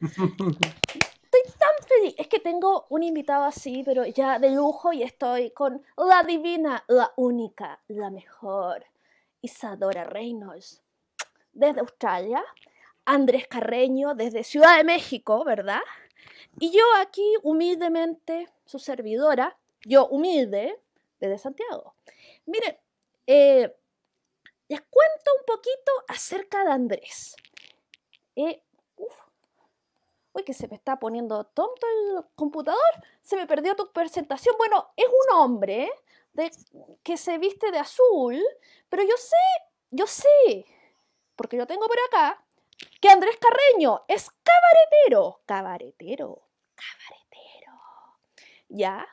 Estoy tan feliz. Es que tengo un invitado así, pero ya de lujo y estoy con la divina, la única, la mejor, Isadora Reynolds, desde Australia. Andrés Carreño desde Ciudad de México, ¿verdad? Y yo aquí humildemente, su servidora, yo humilde, desde Santiago. Miren, eh, les cuento un poquito acerca de Andrés. Eh, que se me está poniendo tonto el computador. Se me perdió tu presentación. Bueno, es un hombre de, que se viste de azul, pero yo sé, yo sé, porque yo tengo por acá, que Andrés Carreño es cabaretero. Cabaretero, cabaretero. ¿Ya?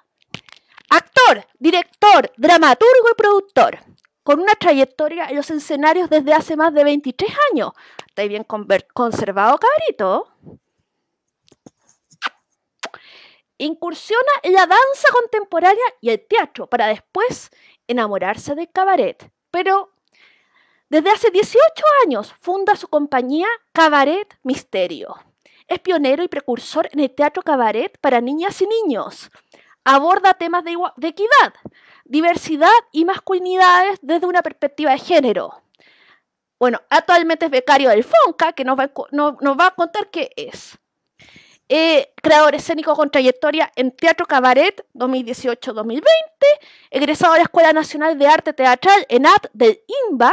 Actor, director, dramaturgo y productor, con una trayectoria en los escenarios desde hace más de 23 años. ¿Está bien conservado, cabrito? Incursiona en la danza contemporánea y el teatro para después enamorarse del cabaret. Pero desde hace 18 años funda su compañía Cabaret Misterio. Es pionero y precursor en el teatro cabaret para niñas y niños. Aborda temas de, equidad, diversidad y masculinidades desde una perspectiva de género. Bueno, actualmente es becario del FONCA, que nos va, a contar qué es. Eh, creador escénico con trayectoria en Teatro Cabaret 2018-2020, egresado de la Escuela Nacional de Arte Teatral ENAT del INBA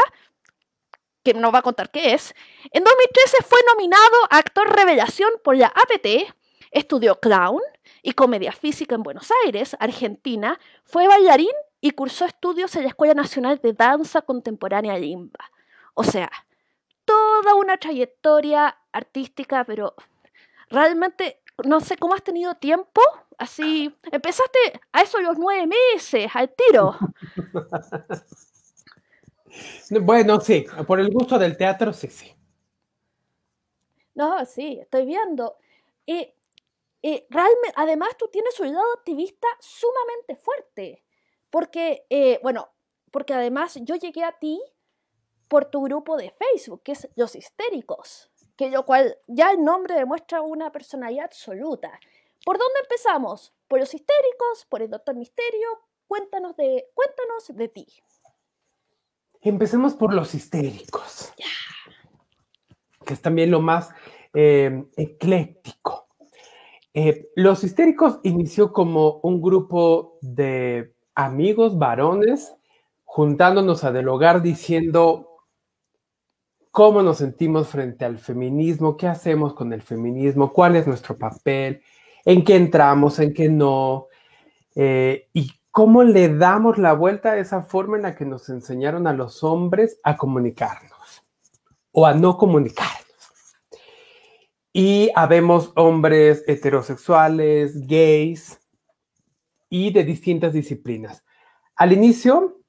que nos va a contar qué es. En 2013 fue nominado a actor revelación por la APT, estudió clown y comedia física en Buenos Aires, Argentina, fue bailarín y cursó estudios en la Escuela Nacional de Danza Contemporánea Limba. O sea, toda una trayectoria artística, pero realmente no sé cómo has tenido tiempo. Así, empezaste a eso los nueve meses, al tiro. Bueno, sí, por el gusto del teatro, sí, sí. No, sí, estoy viendo. Y, realmente, además tú tienes un lado activista sumamente fuerte, porque, eh, bueno, porque además yo llegué a ti por tu grupo de Facebook, que es Los Histéricos, que lo cual ya el nombre demuestra una personalidad absoluta. ¿Por dónde empezamos? ¿Por los histéricos? ¿Por el Doctor Misterio? Cuéntanos de, cuéntanos de ti. Empecemos por los histéricos, que es también lo más eh, ecléctico. Eh, los histéricos inició como un grupo de amigos varones juntándonos a dialogar diciendo cómo nos sentimos frente al feminismo, qué hacemos con el feminismo, cuál es nuestro papel, en qué entramos, en qué no, eh, y ¿Cómo le damos la vuelta a esa forma en la que nos enseñaron a los hombres a comunicarnos o a no comunicarnos? Y habemos hombres heterosexuales, gays y de distintas disciplinas. Al inicio,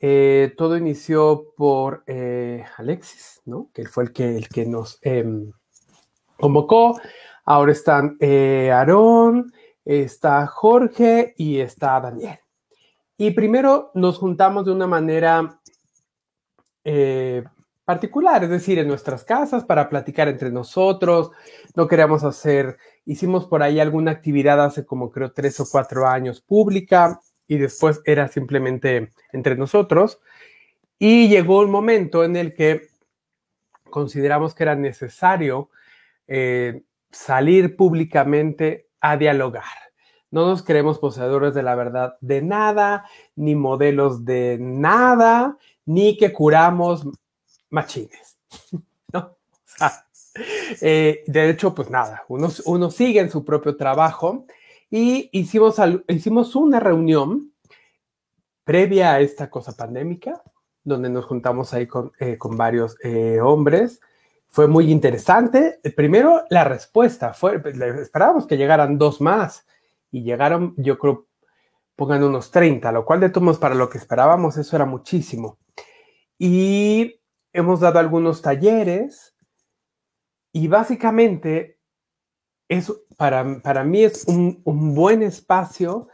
eh, todo inició por eh, Alexis, ¿no? que fue el que, el que nos em, convocó. Ahora están eh, Aarón, está Jorge y está Daniel. Y primero nos juntamos de una manera particular, es decir, en nuestras casas para platicar entre nosotros. No queríamos hacer, hicimos por ahí alguna actividad hace como creo tres o cuatro años pública y después era simplemente entre nosotros. Y llegó un momento en el que consideramos que era necesario eh, salir públicamente a dialogar. No nos creemos poseedores de la verdad de nada, ni modelos de nada, ni que curamos machines. ¿no? Eh, de hecho, pues nada, uno, uno, sigue en su propio trabajo y hicimos, hicimos una reunión previa a esta cosa pandémica, donde nos juntamos ahí con, eh, con varios eh, hombres. Fue muy interesante. Primero, la respuesta fue, esperábamos que llegaran dos más y llegaron, yo creo, pongan unos 30, lo cual de todos para lo que esperábamos, eso era muchísimo. Y hemos dado algunos talleres y básicamente eso para, para mí es un, un buen espacio.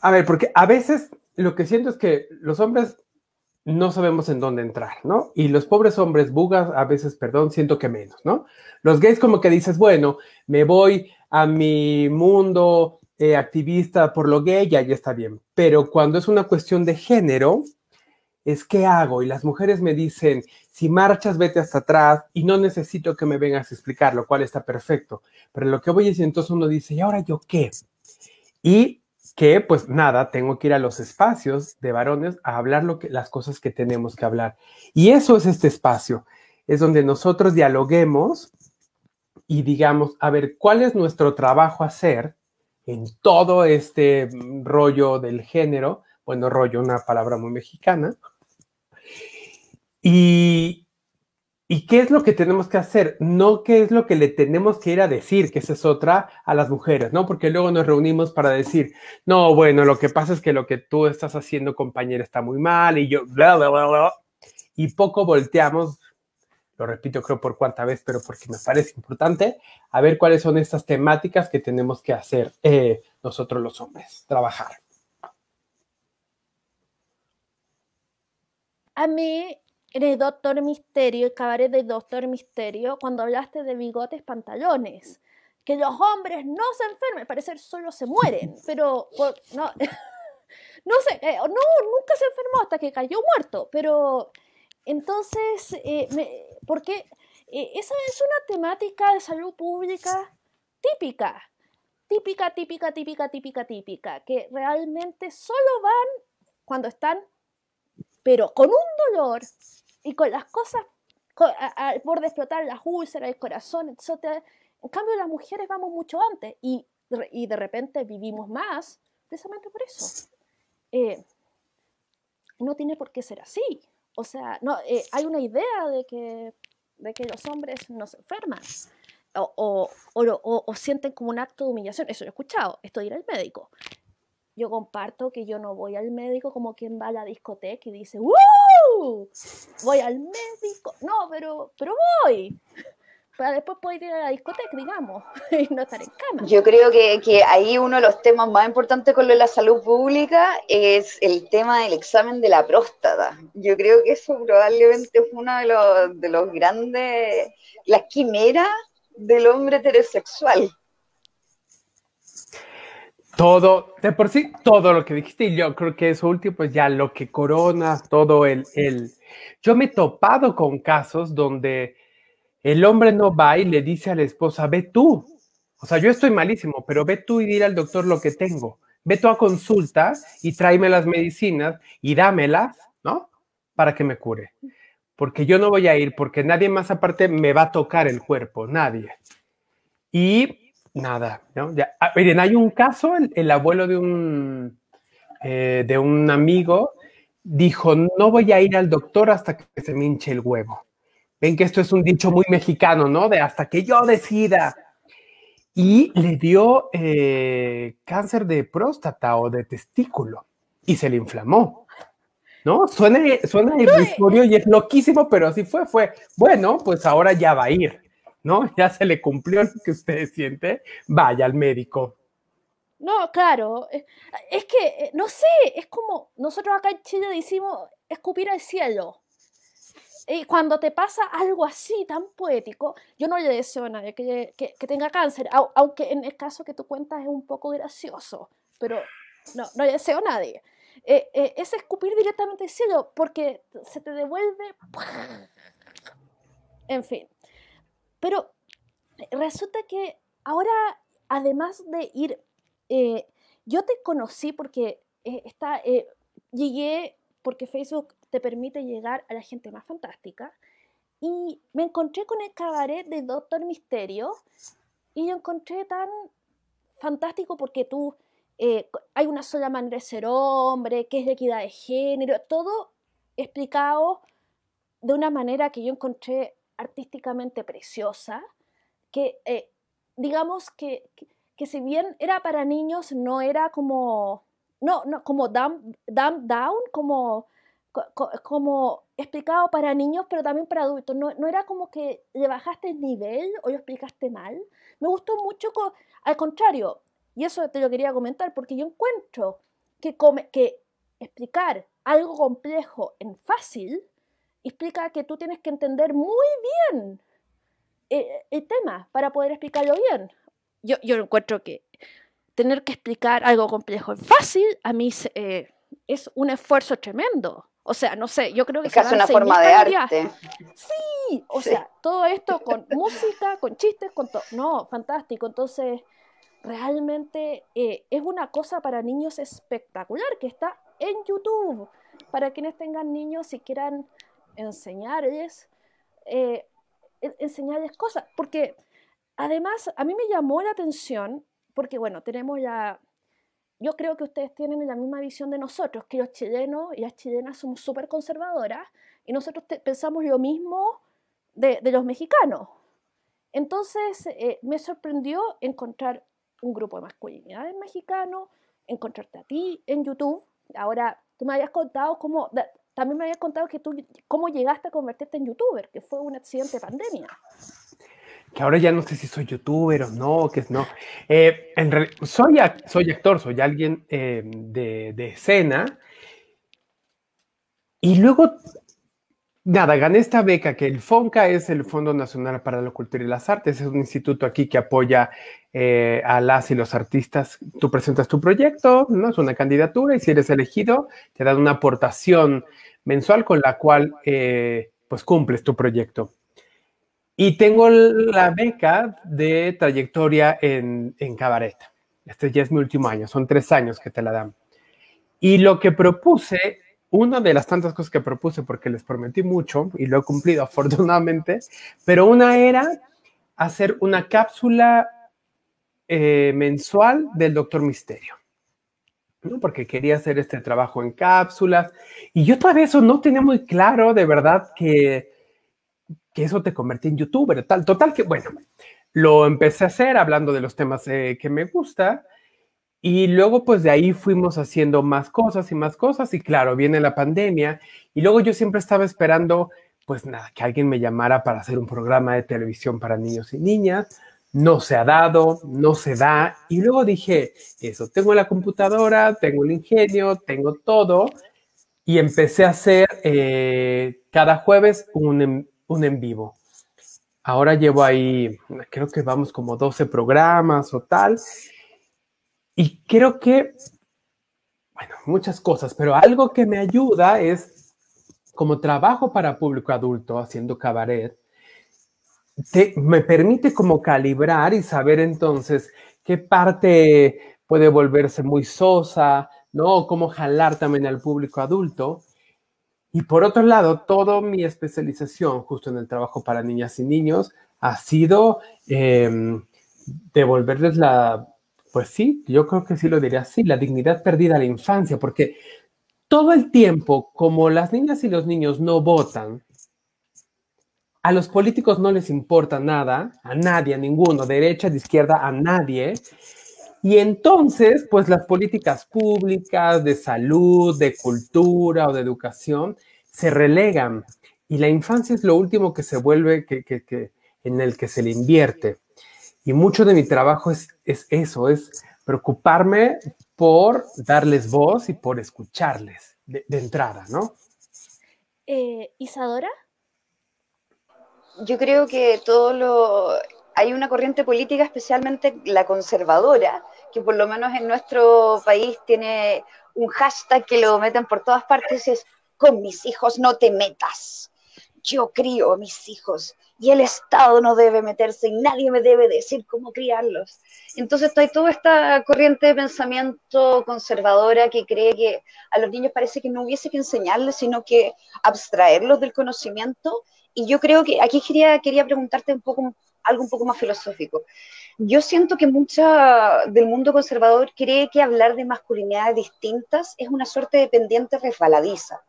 A ver, porque a veces lo que siento es que los hombres no sabemos en dónde entrar, ¿no? Y los pobres hombres bugas, a veces, perdón, siento que menos, ¿no? Los gays como que dices, bueno, me voy a mi mundo eh, activista por lo gay, ya, ya está bien. Pero cuando es una cuestión de género, es qué hago. Y las mujeres me dicen, si marchas, vete hasta atrás y no necesito que me vengas a explicar, lo cual está perfecto. Pero lo que voy es, entonces uno dice, ¿y ahora yo qué? Y que pues nada, tengo que ir a los espacios de varones a hablar lo que, las cosas que tenemos que hablar. Y eso es este espacio, es donde nosotros dialoguemos y digamos, a ver, ¿cuál es nuestro trabajo hacer en todo este rollo del género? Bueno, rollo, una palabra muy mexicana. Y, ¿Y qué es lo que tenemos que hacer? No qué es lo que le tenemos que ir a decir, que esa es otra a las mujeres, ¿no? Porque luego nos reunimos para decir, no, bueno, lo que pasa es que lo que tú estás haciendo, compañera, está muy mal y yo, bla, bla, bla, bla. Y poco volteamos, lo repito creo por cuarta vez, pero porque me parece importante, a ver cuáles son estas temáticas que tenemos que hacer eh, nosotros los hombres, trabajar. A mí en el Doctor Misterio, el cabaret del Doctor Misterio, cuando hablaste de bigotes pantalones. Que los hombres no se enfermen, parecer solo se mueren, pero no, no sé, eh, no, nunca se enfermó hasta que cayó muerto, pero entonces, eh, porque eh, esa es una temática de salud pública típica, típica, típica, típica, típica, típica, que realmente solo van cuando están, pero con un dolor y con las cosas al borde de explotar las úlceras, el corazón, etc. En cambio, las mujeres vamos mucho antes y, y de repente vivimos más precisamente por eso. Eh, no tiene por qué ser así. O sea, no, eh, hay una idea de que, de que los hombres no se enferman o, o, o, o, sienten como un acto de humillación. Eso lo he escuchado, esto de ir al médico yo comparto que yo no voy al médico como quien va a la discoteca y dice, ¡Woo! Voy al médico. No, pero, pero voy. Para después poder ir a la discoteca, digamos, y no estar en cama. Yo creo que, que, ahí uno de los temas más importantes con lo de la salud pública es el tema del examen de la próstata. Yo creo que eso probablemente fue uno de los, de los grandes, las quimeras del hombre heterosexual todo, de por sí, todo lo que dijiste, y yo creo que eso último, pues ya lo que corona, todo el, el... Yo me he topado con casos donde el hombre no va y le dice a la esposa, ve tú. O sea, yo estoy malísimo, pero ve tú y dile al doctor lo que tengo. Ve tú a consulta y tráeme las medicinas y dámelas, ¿no? Para que me cure. Porque yo no voy a ir, porque nadie más aparte me va a tocar el cuerpo, nadie. Y Nada, ¿no? Ya. Ah, miren, hay un caso, el, abuelo de un, eh, de un amigo dijo, no voy a ir al doctor hasta que se me hinche el huevo. Ven que esto es un dicho muy mexicano, ¿no? De hasta que yo decida. Y le dio eh, cáncer de próstata o de testículo y se le inflamó. ¿No? Suena, suena irrisorio y es loquísimo, pero así fue, fue. Bueno, pues ahora ya va a ir. ¿No? Ya se le cumplió lo que usted siente, vaya al médico. No, claro, eh, es que, eh, no sé, es como nosotros acá en Chile decimos escupir al cielo. Y cuando te pasa algo así tan poético, yo no le deseo a nadie que, tenga cáncer, aunque en el caso que tú cuentas es un poco gracioso, pero no, no le deseo a nadie. Eh, es escupir directamente al cielo porque se te devuelve... En fin, pero resulta que ahora, además de ir, eh, yo te conocí porque eh, está, eh, llegué, porque Facebook te permite llegar a la gente más fantástica, y me encontré con el cabaret de Doctor Misterio, y yo encontré tan fantástico porque tú, hay una sola manera de ser hombre, qué es la equidad de género, todo explicado de una manera que yo encontré artísticamente preciosa, que eh, digamos que, que, si bien era para niños, no era como, no, no como dumb, down, como, como explicado para niños, pero también para adultos. No, no, era como que le bajaste el nivel o lo explicaste mal. Me gustó mucho, al contrario, y eso te lo quería comentar, porque yo encuentro que, come, que explicar algo complejo en fácil, explica que tú tienes que entender muy bien eh, el tema para poder explicarlo bien. Yo, yo encuentro que tener que explicar algo complejo en fácil, a mí eh, es un esfuerzo tremendo. O sea, no sé, yo creo que... Es casi una forma de arte. Sí, o sea, todo esto con música, con chistes, con todo. No, fantástico. Entonces, realmente eh, es una cosa para niños espectacular que está en YouTube. Para quienes tengan niños y quieran enseñarles, eh, enseñarles cosas. Porque además, a mí me llamó la atención, porque bueno, tenemos ya yo creo que ustedes tienen la misma visión de nosotros, que los chilenos y las chilenas somos súper conservadoras y nosotros pensamos lo mismo de, los mexicanos. Entonces eh, me sorprendió encontrar un grupo de masculinidades mexicanos, encontrarte a ti en YouTube. Ahora, tú me habías contado cómo, también me habías contado que tú, cómo llegaste a convertirte en youtuber, que fue un accidente de pandemia que ahora ya no sé si soy youtuber o no, que es no. Eh, en soy, soy actor, soy alguien eh, de, de, escena. Y luego, nada, gané esta beca que el FONCA es el Fondo Nacional para la Cultura y las Artes, es un instituto aquí que apoya eh, a las y los artistas. Tú presentas tu proyecto, ¿no? Es una candidatura y si eres elegido, te dan una aportación mensual con la cual pues cumples tu proyecto. Y tengo la beca de trayectoria en, en cabaret. Este ya es mi último año, son tres años que te la dan. Y lo que propuse, una de las tantas cosas que propuse, porque les prometí mucho y lo he cumplido afortunadamente, pero una era hacer una cápsula eh, mensual del Doctor Misterio. ¿no? Porque quería hacer este trabajo en cápsulas. Y yo todavía eso no tenía muy claro, de verdad, que que eso te convertí en youtuber, tal, total que, bueno, lo empecé a hacer hablando de los temas eh, que me gusta y luego pues de ahí fuimos haciendo más cosas y más cosas y claro, viene la pandemia y luego yo siempre estaba esperando pues nada, que alguien me llamara para hacer un programa de televisión para niños y niñas. No se ha dado, no se da. Y luego dije, eso, tengo la computadora, tengo el ingenio, tengo todo. Y empecé a hacer eh, cada jueves un, un en vivo. Ahora llevo ahí, creo que vamos como 12 programas o tal. Y creo que, bueno, muchas cosas, pero algo que me ayuda es, como trabajo para público adulto haciendo cabaret, me permite como calibrar y saber entonces qué parte puede volverse muy sosa, ¿no? Cómo jalar también al público adulto. Y por otro lado, toda mi especialización justo en el trabajo para niñas y niños ha sido em, devolverles la, pues sí, yo creo que sí lo diría así, la dignidad perdida a la infancia, porque todo el tiempo, como las niñas y los niños no votan, a los políticos no les importa nada, a nadie, a ninguno, derecha, de izquierda, a nadie. Y entonces, pues las políticas públicas de salud, de cultura o de educación se relegan y la infancia es lo último que se vuelve, que, que, en el que se le invierte. Y mucho de mi trabajo es, es eso, es preocuparme por darles voz y por escucharles de, entrada, ¿no? Eh, Isadora. Yo creo que todo lo, hay una corriente política, especialmente la conservadora, que por lo menos en nuestro país tiene un hashtag que lo meten por todas partes, es con mis hijos no te metas. Yo crío a mis hijos y el Estado no debe meterse y nadie me debe decir cómo criarlos. Entonces hay toda esta corriente de pensamiento conservadora que cree que a los niños parece que no hubiese que enseñarles, sino que abstraerlos del conocimiento. Y yo creo que aquí quería, quería preguntarte un poco algo un poco más filosófico. Yo siento que mucha del mundo conservador cree que hablar de masculinidades distintas es una suerte de pendiente resbaladiza.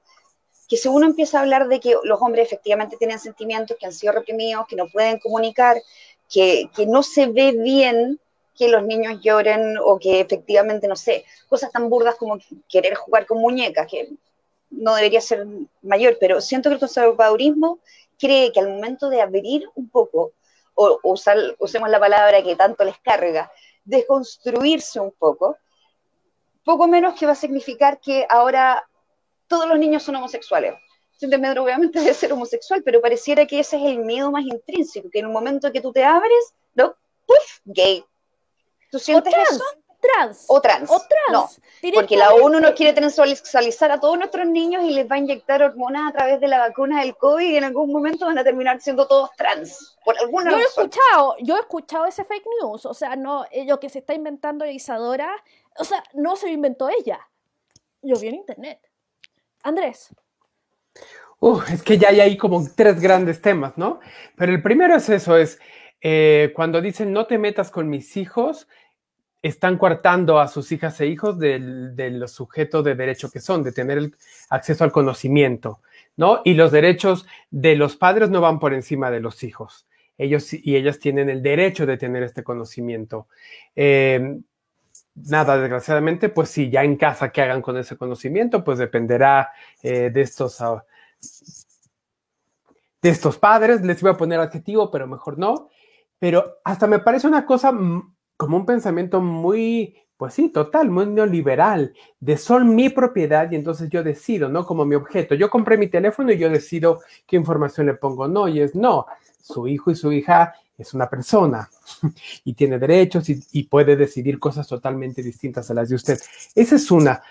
Que si uno empieza a hablar de que los hombres efectivamente tienen sentimientos que han sido reprimidos, que no pueden comunicar, que, que no se ve bien que los niños lloren o que efectivamente, no sé, cosas tan burdas como querer jugar con muñecas, que no debería ser mayor, pero siento que el conservadurismo cree que al momento de abrir un poco o usar, usemos la palabra que tanto les carga, desconstruirse un poco, poco menos que va a significar que ahora todos los niños son homosexuales. Medro obviamente debe ser homosexual, pero pareciera que ese es el miedo más intrínseco, que en un momento que tú te abres, ¿no? ¡Puf! Gay. ¿Tú sientes eso? Trans. O trans. O trans. No, porque la ONU no quiere transexualizar a todos nuestros niños y les va a inyectar hormonas a través de la vacuna del COVID y en algún momento van a terminar siendo todos trans. Por alguna yo razón. he escuchado, yo he escuchado ese fake news. O sea, no, eh, lo que se está inventando Isadora, o sea, no se lo inventó ella. Yo vi en internet. Andrés. Uh, es que ya hay ahí como tres grandes temas, ¿no? Pero el primero es eso, es eh, cuando dicen no te metas con mis hijos, están coartando a sus hijas e hijos del, de los sujetos de derecho que son, de tener el acceso al conocimiento, ¿no? Y los derechos de los padres no van por encima de los hijos. Ellos y ellas tienen el derecho de tener este conocimiento. Eh, nada, desgraciadamente, pues sí, ya en casa que hagan con ese conocimiento, pues dependerá eh, de estos... Uh, de estos padres, les iba a poner adjetivo, pero mejor no. Pero hasta me parece una cosa como un pensamiento muy, pues sí, total, muy neoliberal, de son mi propiedad y entonces yo decido, ¿no? Como mi objeto. Yo compré mi teléfono y yo decido qué información le pongo. No, y es no. Su hijo y su hija es una persona y tiene derechos y, puede decidir cosas totalmente distintas a las de usted. Esa es una.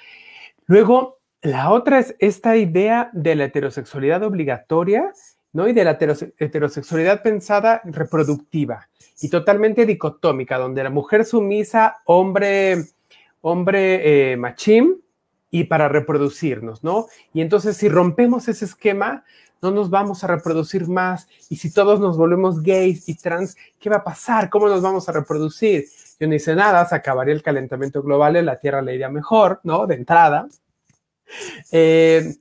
Luego, la otra es esta idea de la heterosexualidad obligatoria, ¿no? Y de la heterosexualidad pensada reproductiva y totalmente dicotómica, donde la mujer sumisa, hombre, hombre eh, machín y para reproducirnos, ¿no? Y entonces si rompemos ese esquema, no nos vamos a reproducir más. Y si todos nos volvemos gays y trans, ¿qué va a pasar? ¿Cómo nos vamos a reproducir? Yo no hice nada, se acabaría el calentamiento global y la Tierra le iría mejor, ¿no? De entrada. Eh,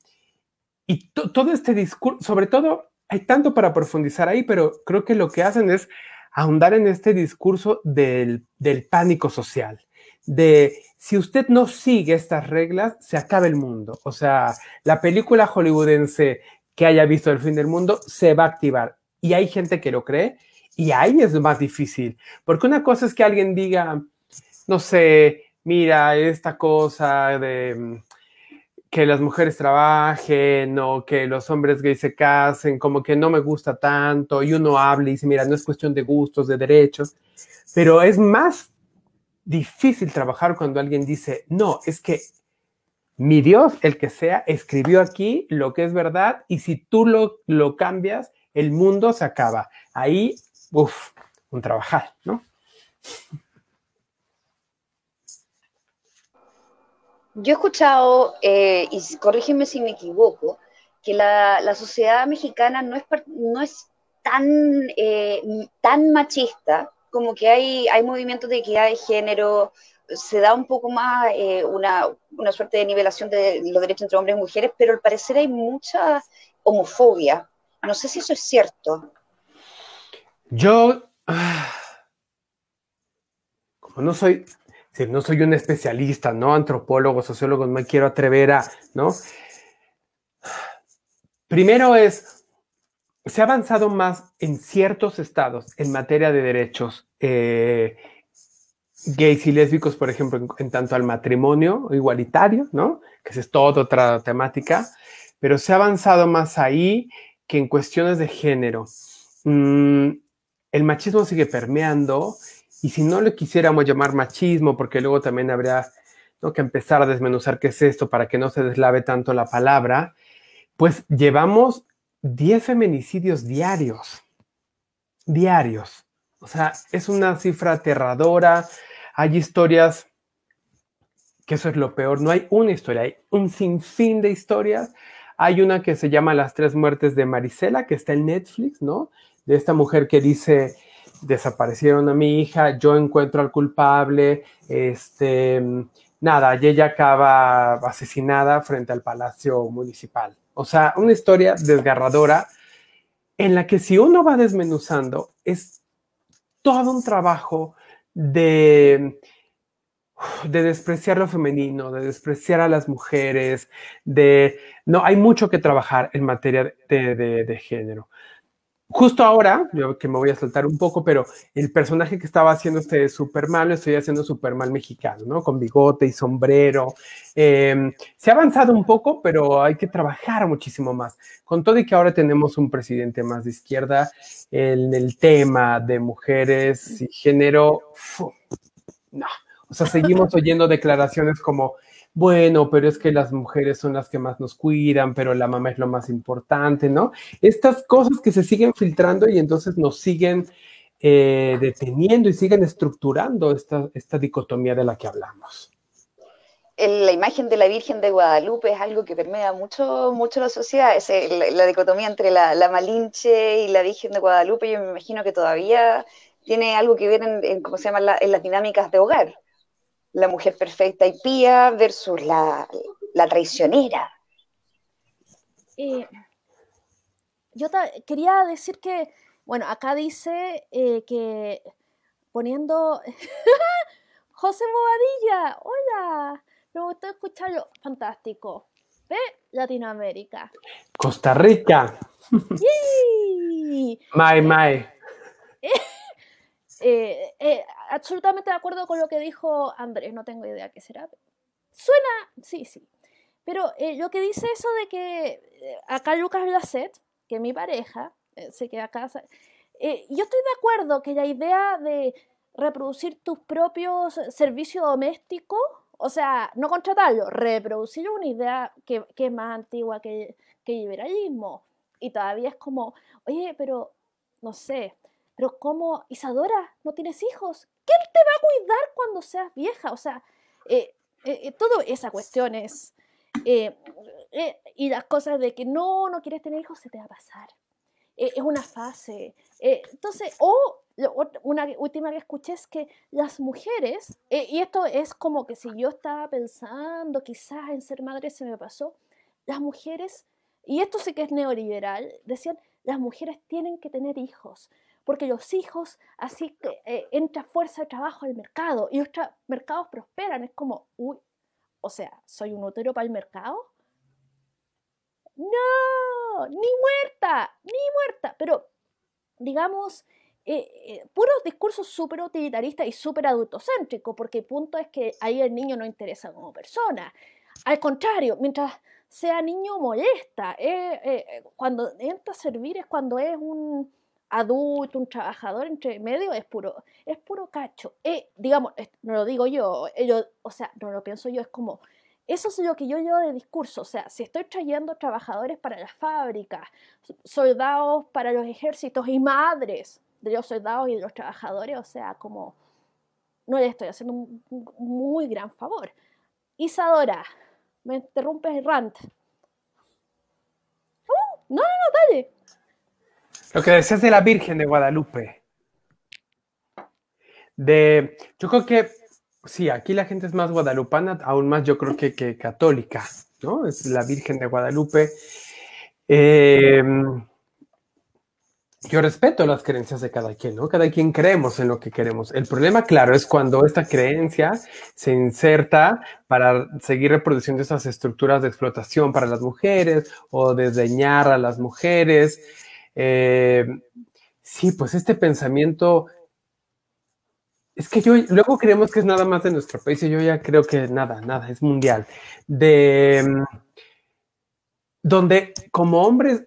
y todo este discurso, sobre todo, hay tanto para profundizar ahí, pero creo que lo que hacen es ahondar en este discurso del, del, pánico social, de si usted no sigue estas reglas, se acaba el mundo. O sea, la película hollywoodense que haya visto el fin del mundo se va a activar. Y hay gente que lo cree y ahí es más difícil, porque una cosa es que alguien diga, no sé, mira, esta cosa de que las mujeres trabajen o que los hombres gays se casen, como que no me gusta tanto, y uno habla y dice, mira, no es cuestión de gustos, de derechos, pero es más difícil trabajar cuando alguien dice, no, es que mi Dios, el que sea, escribió aquí lo que es verdad y si tú lo, lo cambias, el mundo se acaba. Ahí, uff, un trabajar, ¿no? Yo he escuchado, eh, y corrígeme si me equivoco, que la, la sociedad mexicana no es, no es tan, eh, tan machista, como que hay, hay movimientos de equidad de género, se da un poco más eh, una, una, suerte de nivelación de los derechos entre hombres y mujeres, pero al parecer hay mucha homofobia. No sé si eso es cierto. Yo, como no soy no soy un especialista, ¿no? Antropólogo, sociólogo, no me quiero atrever a, ¿no? Primero es, se ha avanzado más en ciertos estados en materia de derechos eh, gays y lésbicos, por ejemplo, en, tanto al matrimonio igualitario, ¿no? Que es toda otra temática, pero se ha avanzado más ahí que en cuestiones de género. Mm, el machismo sigue permeando y si no le quisiéramos llamar machismo, porque luego también habría que empezar a desmenuzar qué es esto para que no se deslave tanto la palabra, pues llevamos 10 feminicidios diarios. Diarios. O sea, es una cifra aterradora. Hay historias, que eso es lo peor, no hay una historia, hay un sinfín de historias. Hay una que se llama Las tres muertes de Marisela, que está en Netflix, ¿no? De esta mujer que dice, desaparecieron a mi hija, yo encuentro al culpable, este, nada, y ella acaba asesinada frente al Palacio Municipal. O sea, una historia desgarradora en la que si uno va desmenuzando, es todo un trabajo de, de despreciar lo femenino, de despreciar a las mujeres, de... No, hay mucho que trabajar en materia de, de, de género. Justo ahora, yo que me voy a saltar un poco, pero el personaje que estaba haciendo este Superman lo estoy haciendo Superman mexicano, ¿no? Con bigote y sombrero. Em, se ha avanzado un poco, pero hay que trabajar muchísimo más. Con todo y que ahora tenemos un presidente más de izquierda, en el tema de mujeres y género, no. O sea, seguimos oyendo declaraciones como bueno, pero es que las mujeres son las que más nos cuidan, pero la mamá es lo más importante, ¿no? Estas cosas que se siguen filtrando y entonces nos siguen eh, deteniendo y siguen estructurando esta, esta dicotomía de la que hablamos. La imagen de la Virgen de Guadalupe es algo que permea mucho, mucho la sociedad, es la, dicotomía entre la, Malinche y la Virgen de Guadalupe, yo me imagino que todavía tiene algo que ver en, ¿cómo se llama?, en las dinámicas de hogar la mujer perfecta y pía versus la, traicionera. Eh, yo quería decir que, bueno, acá dice eh, que poniendo... José Bobadilla, hola, me gustó escucharlo, fantástico. ¿Ve? Latinoamérica. Costa Rica. Mai, mai. Eh, eh, absolutamente de acuerdo con lo que dijo Andrés, no tengo idea qué será. Suena, sí, sí. Pero eh, lo que dice eso de que acá Lucas Lacet, que mi pareja, se queda acá. yo estoy de acuerdo que la idea de reproducir tus propios servicios domésticos, o sea, no contratarlo, reproducir una idea que, es más antigua que, que liberalismo. Y todavía es como, oye, pero no sé, pero ¿cómo, Isadora, no tienes hijos? ¿Quién te va a cuidar cuando seas vieja? O sea, eh, eh, eh toda esa cuestión es... Eh, y las cosas de que no, no quieres tener hijos, se te va a pasar. es una fase. entonces, o una última que escuché es que las mujeres, y esto es como que si yo estaba pensando quizás en ser madre se me pasó, las mujeres, y esto sí que es neoliberal, decían, las mujeres tienen que tener hijos, porque los hijos, así que eh, entra fuerza de trabajo al mercado y los mercados prosperan. Es como, uy, o sea, ¿soy un útero para el mercado? No, ni muerta, ni muerta, pero digamos, eh, eh, puros discursos súper utilitaristas y súper adultocéntricos, porque el punto es que ahí el niño no interesa como persona. Al contrario, mientras sea niño molesta, cuando entra a servir es cuando es un, adulto, un trabajador entre medio, es puro, es puro cacho. Eh, digamos, no lo digo yo, yo, o sea, no lo pienso yo, es como, eso es lo que yo llevo de discurso, o sea, si estoy trayendo trabajadores para las fábricas, soldados para los ejércitos y madres de los soldados y de los trabajadores, o sea, como, no le estoy haciendo un, muy gran favor. Isadora, me interrumpes el rant. Uh, no, no, no, dale. Lo que decías de la Virgen de Guadalupe. De, yo creo que sí, aquí la gente es más guadalupana, aún más yo creo que, que católica, ¿no? Es la Virgen de Guadalupe. Eh, yo respeto las creencias de cada quien, ¿no? Cada quien creemos en lo que queremos. El problema, claro, es cuando esta creencia se inserta para seguir reproduciendo esas estructuras de explotación para las mujeres o desdeñar a las mujeres. Eh, sí, pues este pensamiento, es que yo luego creemos que es nada más de nuestro país y yo ya creo que nada, nada, es mundial. De donde como hombres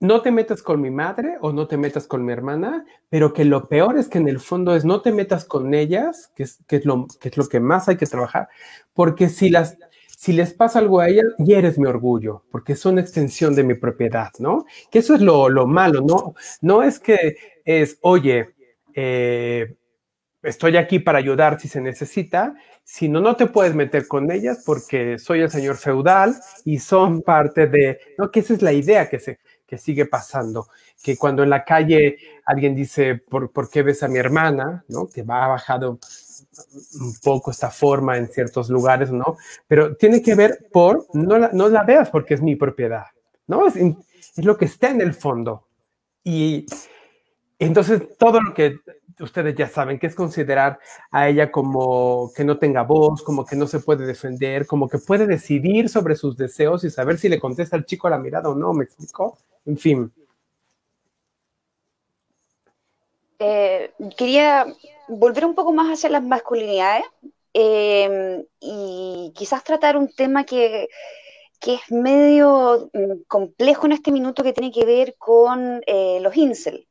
no te metas con mi madre o no te metas con mi hermana, pero que lo peor es que en el fondo es no te metas con ellas, que es, lo, que es lo que más hay que trabajar, porque si las, si les pasa algo a ella, eres mi orgullo, porque son extensión de mi propiedad, ¿no? Que eso es lo, malo, ¿no? No es que es, oye, eh, estoy aquí para ayudar si se necesita, sino no te puedes meter con ellas porque soy el señor feudal y son parte de, ¿no? Que esa es la idea que se, que sigue pasando, que cuando en la calle alguien dice, ¿por, ¿por qué ves a mi hermana? ¿no? Que va bajado un poco esta forma en ciertos lugares, ¿no? Pero tiene que ver por, no la, no la veas porque es mi propiedad, ¿no? Es, lo que está en el fondo. Y entonces todo lo que ustedes ya saben, que es considerar a ella como que no tenga voz, como que no se puede defender, como que puede decidir sobre sus deseos y saber si le contesta al chico la mirada o no, ¿me explico? En fin. eh, quería volver un poco más hacia las masculinidades em, y quizás tratar un tema que, que, es medio mm, complejo en este minuto que tiene que ver con eh, los incel.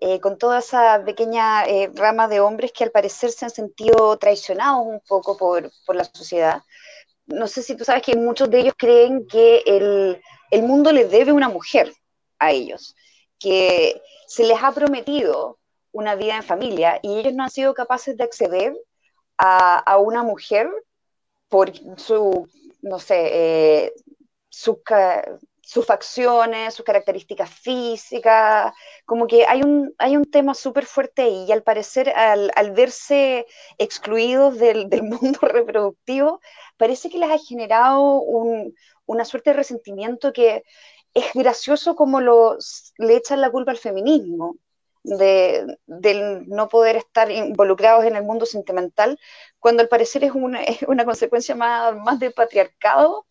Eh, con toda esa pequeña rama de hombres que al parecer se han sentido traicionados un poco por, por, la sociedad. No sé si tú sabes que muchos de ellos creen que el, el mundo le debe una mujer a ellos, que se les ha prometido una vida en familia y ellos no han sido capaces de acceder a, una mujer por su, no sé, eh, sus, facciones, sus características físicas, como que hay un, hay un tema súper fuerte ahí y al parecer al, verse excluidos del, mundo reproductivo, parece que les ha generado una suerte de resentimiento que es gracioso como los, le echan la culpa al feminismo, de, del no poder estar involucrados en el mundo sentimental, cuando al parecer es una, es una consecuencia más, más del patriarcado,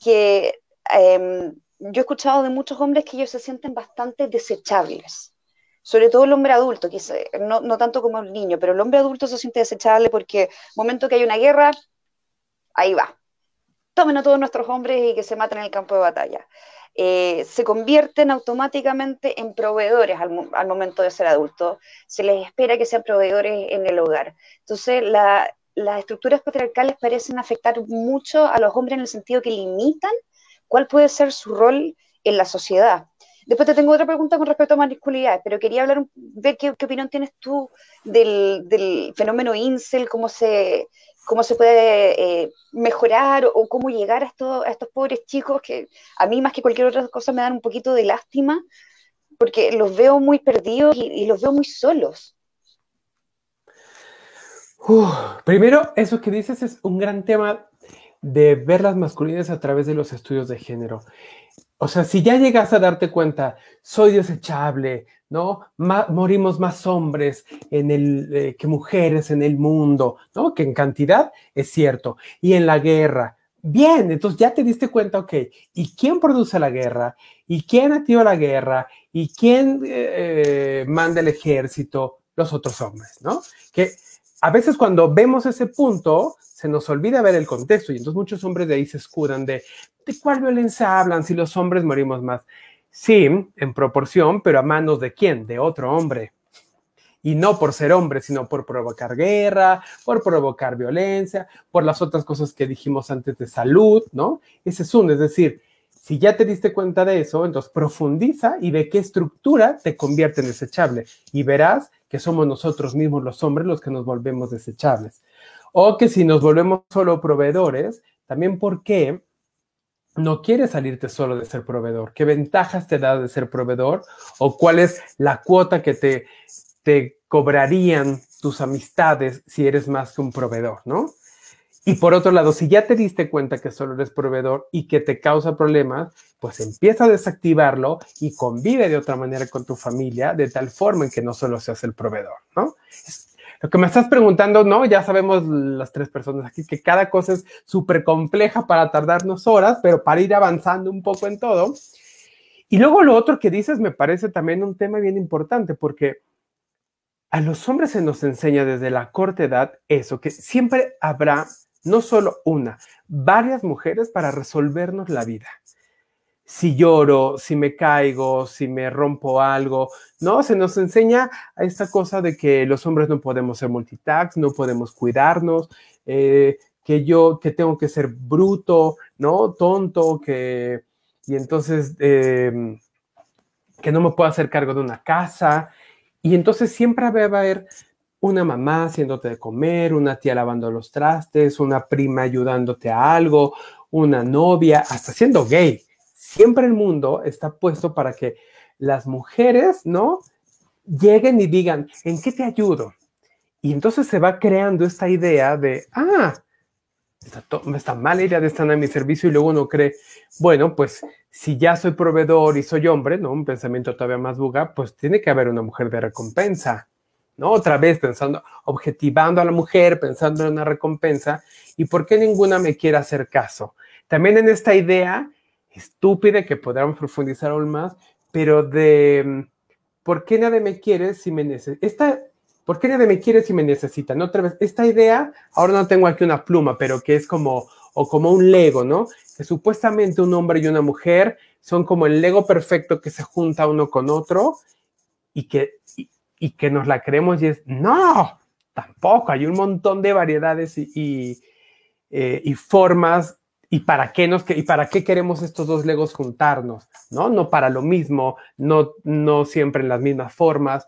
que em, yo he escuchado de muchos hombres que ellos se sienten bastante desechables, sobre todo el hombre adulto, que no, no tanto como el niño, pero el hombre adulto se siente desechable porque momento que hay una guerra, ahí va. Tomen a todos nuestros hombres y que se maten en el campo de batalla. Eh, se convierten automáticamente en proveedores al, momento de ser adultos. Se les espera que sean proveedores en el hogar. Entonces, las estructuras patriarcales parecen afectar mucho a los hombres en el sentido que limitan cuál puede ser su rol en la sociedad. Después te tengo otra pregunta con respecto a masculinidad, pero quería hablar, ver qué, opinión tienes tú del, fenómeno incel, cómo se, cómo se puede eh, mejorar o, cómo llegar a estos, a estos pobres chicos que a mí más que cualquier otra cosa me dan un poquito de lástima porque los veo muy perdidos y, los veo muy solos. primero, eso que dices es un gran tema de ver las masculinidades a través de los estudios de género. O sea, si ya llegas a darte cuenta, soy desechable, ¿no? morimos más hombres eh, que mujeres en el mundo, ¿no? Que en cantidad es cierto. Y en la guerra, bien, entonces ya te diste cuenta, ok, ¿y quién produce la guerra? ¿Y quién activa la guerra? ¿Y quién eh, manda el ejército? Los otros hombres, ¿no? Que a veces cuando vemos ese punto, se nos olvida ver el contexto y entonces muchos hombres de ahí se escudan de, ¿de cuál violencia hablan si los hombres morimos más? Sí, en proporción, pero a manos de quién? De otro hombre. Y no por ser hombre, sino por provocar guerra, por provocar violencia, por las otras cosas que dijimos antes de salud, ¿no? Ese es un, es decir, si ya te diste cuenta de eso, entonces profundiza y ve qué estructura te convierte en desechable y verás que somos nosotros mismos los hombres los que nos volvemos desechables. O que si nos volvemos solo proveedores, también por qué no quieres salirte solo de ser proveedor. ¿Qué ventajas te da de ser proveedor? ¿O cuál es la cuota que te, te cobrarían tus amistades si eres más que un proveedor, ¿no? Y por otro lado, si ya te diste cuenta que solo eres proveedor y que te causa problemas, pues empieza a desactivarlo y convive de otra manera con tu familia, de tal forma en que no solo seas el proveedor, ¿no? Lo que me estás preguntando, ¿no? Ya sabemos las tres personas aquí que cada cosa es súper compleja para tardarnos horas, pero para ir avanzando un poco en todo. Y luego lo otro que dices me parece también un tema bien importante, porque a los hombres se nos enseña desde la corta edad eso, que siempre habrá no solo una, varias mujeres para resolvernos la vida. Si lloro, si me caigo, si me rompo algo, no, se nos enseña a esta cosa de que los hombres no podemos ser multitask, no podemos cuidarnos, eh, que yo, que tengo que ser bruto, ¿no? Tonto, que, y entonces, em, que no me puedo hacer cargo de una casa. Y entonces siempre va a haber una mamá haciéndote de comer, una tía lavando los trastes, una prima ayudándote a algo, una novia, hasta siendo gay. Siempre el mundo está puesto para que las mujeres, ¿no? Lleguen y digan, ¿en qué te ayudo? Y entonces se va creando esta idea de, ah, está, está mala idea de estar en mi servicio y luego uno cree, bueno, pues si ya soy proveedor y soy hombre, ¿no? Un pensamiento todavía más buga, pues tiene que haber una mujer de recompensa. ¿No? Otra vez pensando, objetivando a la mujer, pensando en una recompensa, ¿y por qué ninguna me quiere hacer caso? También en esta idea estúpida que podríamos profundizar aún más, pero de, ¿por qué nadie me quiere si me necesita? ¿Por qué nadie me quiere si me necesitan? Otra vez, esta idea, ahora no tengo aquí una pluma, pero que es como, o como un Lego, ¿no? Que supuestamente un hombre y una mujer son como el Lego perfecto que se junta uno con otro y que, que nos la creemos y es, no, tampoco, hay un montón de variedades y, y, eh, y formas ¿Y para qué nos y para qué queremos estos dos legos juntarnos? ¿No? No para lo mismo, no, no siempre en las mismas formas.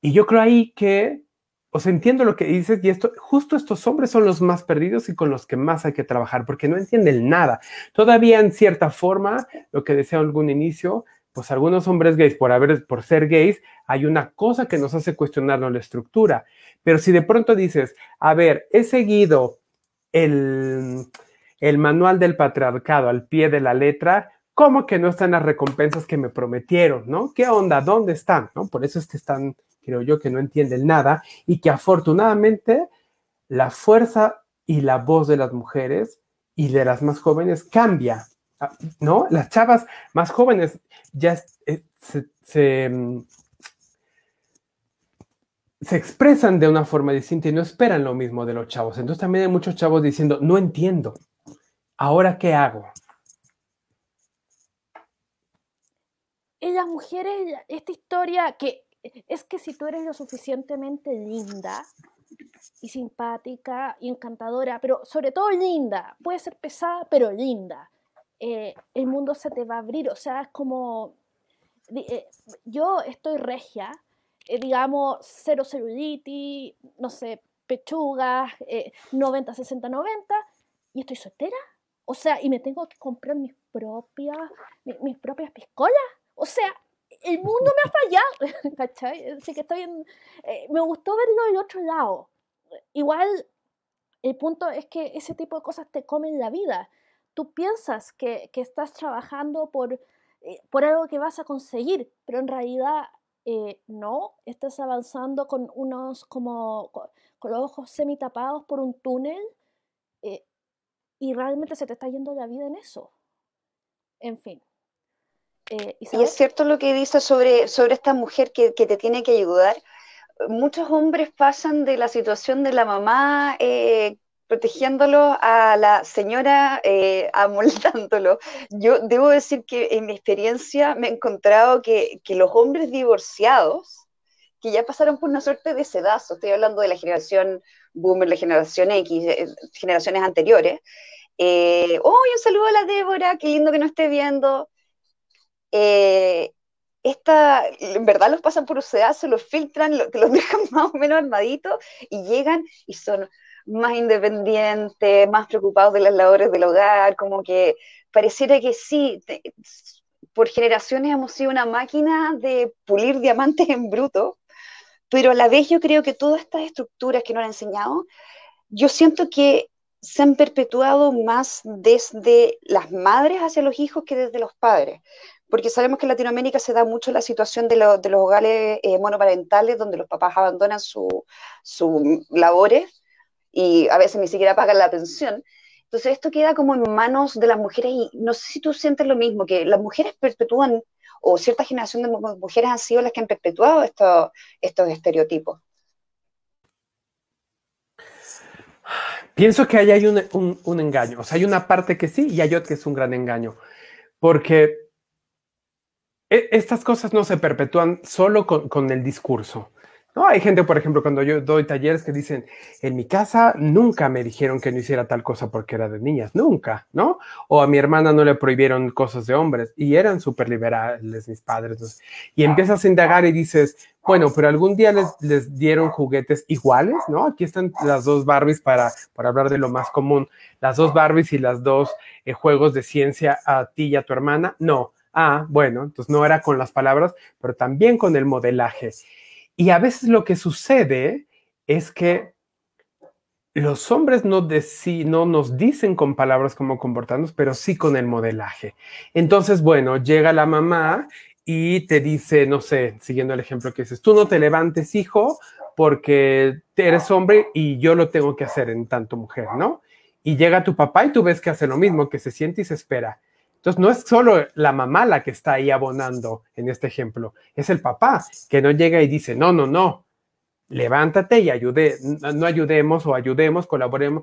Y yo creo ahí que, o sea, entiendo lo que dices y esto, justo estos hombres son los más perdidos y con los que más hay que trabajar, porque no entienden nada. Todavía en cierta forma, lo que decía algún inicio, pues algunos hombres gays, por, haber, por ser gays, hay una cosa que nos hace cuestionarnos la estructura. Pero si de pronto dices, a ver, he seguido el, manual del patriarcado al pie de la letra, ¿cómo que no están las recompensas que me prometieron? ¿No? ¿Qué onda? ¿Dónde están? Por eso es que están creo yo, que no entienden nada y que afortunadamente la fuerza y la voz de las mujeres y de las más jóvenes cambia, ¿no? Las chavas más jóvenes ya eh, se, mm, se, expresan de una forma distinta y no esperan lo mismo de los chavos. Entonces también hay muchos chavos diciendo, no entiendo, ¿ahora qué hago? Y las mujeres, esta historia que es que si tú eres lo suficientemente linda y simpática y encantadora, pero sobre todo linda, puede ser pesada, pero linda, eh, el mundo se te va a abrir. O sea, es como, eh, yo estoy regia, eh, digamos, cero celulitis, no sé, pechugas, 90, 60, 90, y estoy soltera. O sea, y me tengo que comprar mis propias, mis, mis propias piscolas. O sea, el mundo me ha fallado, ¿cachai? Así que estoy en, eh, me gustó verlo del otro lado. Igual, el punto es que ese tipo de cosas te comen la vida. Tú piensas que, que estás trabajando por, eh, por algo que vas a conseguir, pero en realidad eh, no, estás avanzando con unos como con, los ojos semi tapados por un túnel y realmente se te está yendo la vida en eso. En fin. Eh, y es cierto lo que dice sobre, sobre esta mujer que, te tiene que ayudar. Muchos hombres pasan de la situación de la mamá eh, protegiéndolo a la señora eh, amoldándolo. Yo debo decir que en mi experiencia me he encontrado que, los hombres divorciados, que ya pasaron por una suerte de sedazo, estoy hablando de la generación boomer, la generación X, eh, generaciones anteriores, eh, oh, un saludo a la Débora, qué lindo que nos esté viendo eh, esta, en verdad los pasan por un sedazo, los filtran, los dejan más o menos armaditos y llegan y son más independientes, más preocupados de las labores del hogar, como que pareciera que sí, por generaciones hemos sido una máquina de pulir diamantes en bruto, pero a la vez yo creo que todas estas estructuras que nos han enseñado, yo siento que se han perpetuado más desde las madres hacia los hijos que desde los padres porque sabemos que en Latinoamérica se da mucho la situación de, los hogares eh, monoparentales, donde los papás abandonan sus labores y a veces ni siquiera pagan la pensión. Entonces esto queda como en manos de las mujeres y no sé si tú sientes lo mismo, que las mujeres perpetúan, o cierta generación de mujeres han sido las que han perpetuado estos, estos estereotipos. Pienso que ahí hay un, un, engaño, o sea, hay una parte que sí y hay otra que es un gran engaño, porque e, estas cosas no se perpetúan solo con, el discurso. ¿No? Hay gente, por ejemplo, cuando yo doy talleres que dicen, en mi casa nunca me dijeron que no hiciera tal cosa porque era de niñas, nunca, ¿no? O a mi hermana no le prohibieron cosas de hombres y eran súper liberales mis padres. Y empiezas a indagar y dices, bueno, pero algún día les, les, dieron juguetes iguales, ¿no? Aquí están las dos Barbies para, para hablar de lo más común, las dos Barbies y las dos eh, juegos de ciencia a ti y a tu hermana. No, Ah, bueno, entonces no era con las palabras, pero también con el modelaje. Y a veces lo que sucede es que los hombres no, no nos dicen con palabras cómo comportarnos, pero sí con el modelaje. Entonces, bueno, llega la mamá y te dice, no sé, siguiendo el ejemplo que dices, tú no te levantes, hijo, porque eres hombre y yo lo tengo que hacer en tanto mujer, ¿no? Y llega tu papá y tú ves que hace lo mismo, que se siente y se espera Entonces, no es solo la mamá la que está ahí abonando en este ejemplo, es el papá que no llega y dice, no, no, no, levántate y ayude, no ayudemos o ayudemos, colaboremos.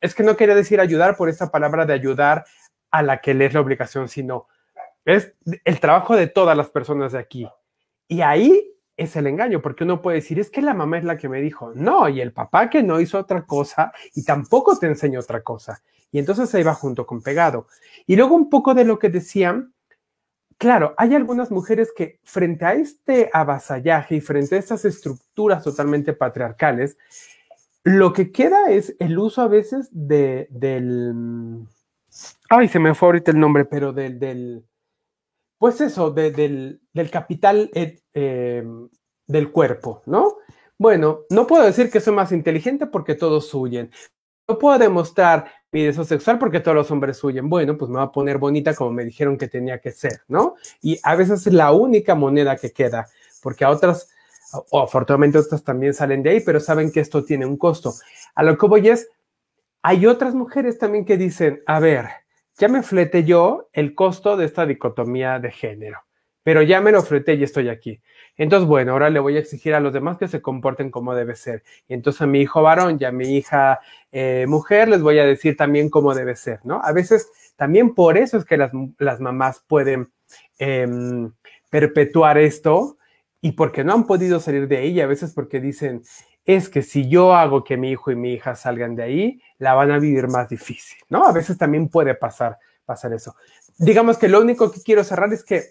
Es que no quería decir ayudar por esta palabra de ayudar a la que le es la obligación, sino es el trabajo de todas las personas de aquí. Y ahí es el engaño, porque uno puede decir, es que la mamá es la que me dijo, no, y el papá que no hizo otra cosa y tampoco te enseñó otra cosa. Y entonces ahí va junto con pegado. Y luego un poco de lo que decían, claro, hay algunas mujeres que frente a este avasallaje y frente a estas estructuras totalmente patriarcales, lo que queda es el uso a veces de, del... Ay, se me fue ahorita el nombre, pero del... del pues eso, del, capital eh, eh, del cuerpo, ¿no? Bueno, no puedo decir que soy más inteligente porque todos huyen. No puedo demostrar mi deseo sexual porque todos los hombres huyen. Bueno, pues me va a poner bonita como me dijeron que tenía que ser, ¿no? Y a veces es la única moneda que queda, porque a otras, o afortunadamente otras también salen de ahí, pero saben que esto tiene un costo. A lo que voy es, hay otras mujeres también que dicen, a ver, ya me flete yo el costo de esta dicotomía de género, pero ya me lo fleté y estoy aquí. Entonces, bueno, ahora le voy a exigir a los demás que se comporten como debe ser. Y entonces a mi hijo varón y a mi hija eh, mujer les voy a decir también cómo debe ser, ¿no? A veces también por eso es que las, mamás pueden em, perpetuar esto y porque no han podido salir de ahí, a veces porque dicen, es que si yo hago que mi hijo y mi hija salgan de ahí, la van a vivir más difícil, ¿no? A veces también puede pasar, pasar eso. Digamos que lo único que quiero cerrar es que,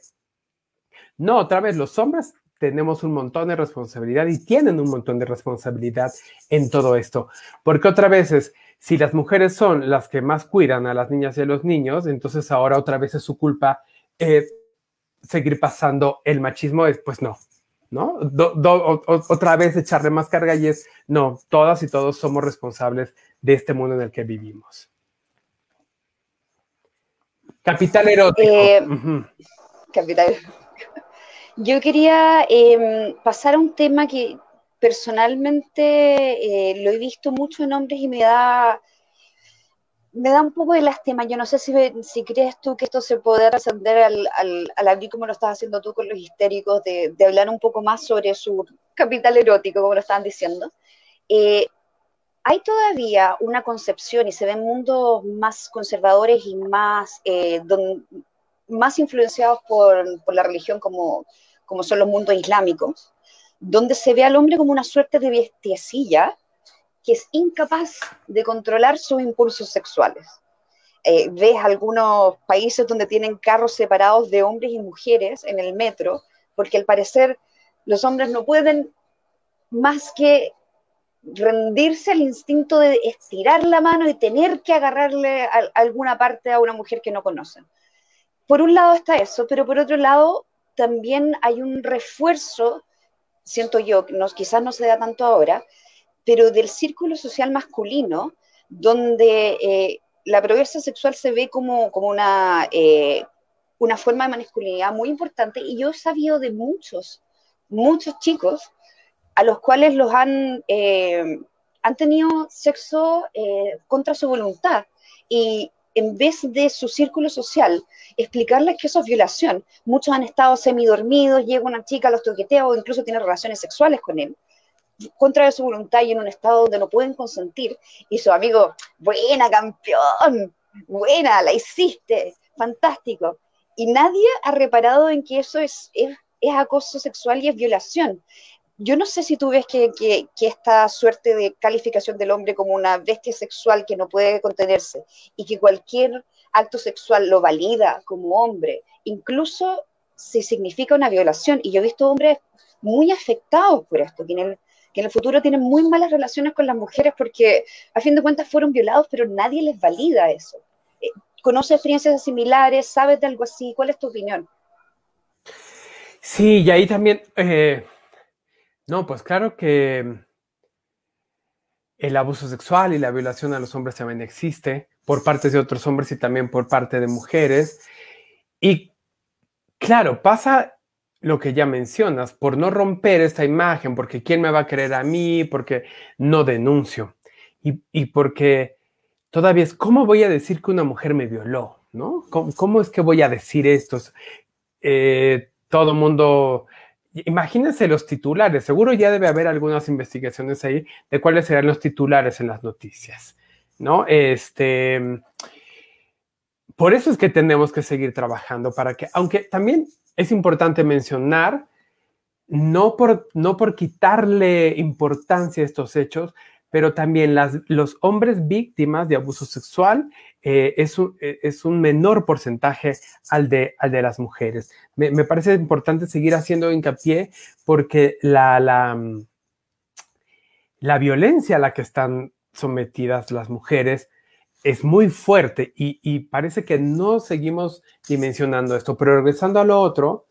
no, otra vez, los hombres tenemos un montón de responsabilidad y tienen un montón de responsabilidad en todo esto. Porque otra vez si las mujeres son las que más cuidan a las niñas y a los niños, entonces ahora otra vez es su culpa eh, seguir pasando el machismo, es, pues no, ¿no? otra vez echarle más carga y es, no, todas y todos somos responsables de este mundo en el que vivimos. Capital erótico. Eh, capital yo quería em, pasar a un tema que personalmente eh, lo he visto mucho en hombres y me da, me da un poco de lástima. Yo no sé si, si crees tú que esto se puede ascender al, al, abrir como lo estás haciendo tú con los histéricos, de, hablar un poco más sobre su capital erótico, como lo estaban diciendo. Eh, hay todavía una concepción y se ven mundos más conservadores y más, eh, más influenciados por, por, la religión como, como son los mundos islámicos, donde se ve al hombre como una suerte de bestiecilla que es incapaz de controlar sus impulsos sexuales. Eh, ves algunos países donde tienen carros separados de hombres y mujeres en el metro, porque al parecer los hombres no pueden más que rendirse al instinto de estirar la mano y tener que agarrarle a alguna parte a una mujer que no conocen. Por un lado está eso, pero por otro lado también hay un refuerzo, siento yo, quizás no se da tanto ahora, pero del círculo social masculino, donde eh, la progresión sexual se ve como, como una, eh, una forma de masculinidad muy importante, y yo he sabido de muchos, muchos chicos a los cuales los han, eh, han tenido sexo contra su voluntad. Y, en vez de su círculo social, explicarles que eso es violación. Muchos han estado semidormidos, llega una chica, los toquetea o incluso tiene relaciones sexuales con él, contra su voluntad y en un estado donde no pueden consentir. Y su amigo, buena campeón, buena, la hiciste, fantástico. Y nadie ha reparado en que eso es, es, es acoso sexual y es violación yo no sé si tú ves que, esta suerte de calificación del hombre como una bestia sexual que no puede contenerse y que cualquier acto sexual lo valida como hombre, incluso si significa una violación. Y yo he visto hombres muy afectados por esto, que en el, futuro tienen muy malas relaciones con las mujeres porque a fin de cuentas fueron violados, pero nadie les valida eso. Eh, ¿Conoces experiencias similares? ¿Sabes de algo así? ¿Cuál es tu opinión? Sí, y ahí también... Eh, no, pues claro que el abuso sexual y la violación a los hombres también existe por parte de otros hombres y también por parte de mujeres. Y claro, pasa lo que ya mencionas, por no romper esta imagen, porque ¿quién me va a querer a mí? Porque no denuncio. Y, y porque todavía es, ¿cómo voy a decir que una mujer me violó? ¿no? ¿Cómo, es que voy a decir esto? Eh, todo mundo, imagínense los titulares, seguro ya debe haber algunas investigaciones ahí de cuáles serán los titulares en las noticias, ¿no? Este, por eso es que tenemos que seguir trabajando para que, aunque también es importante mencionar, no por, no por quitarle importancia a estos hechos, pero también las, los hombres víctimas de abuso sexual eh, es, un, eh, es, un, menor porcentaje al de, al de las mujeres. Me, me, parece importante seguir haciendo hincapié porque la, la, mm, la violencia a la que están sometidas las mujeres es muy fuerte y, y, parece que no seguimos dimensionando esto. Pero regresando a lo otro,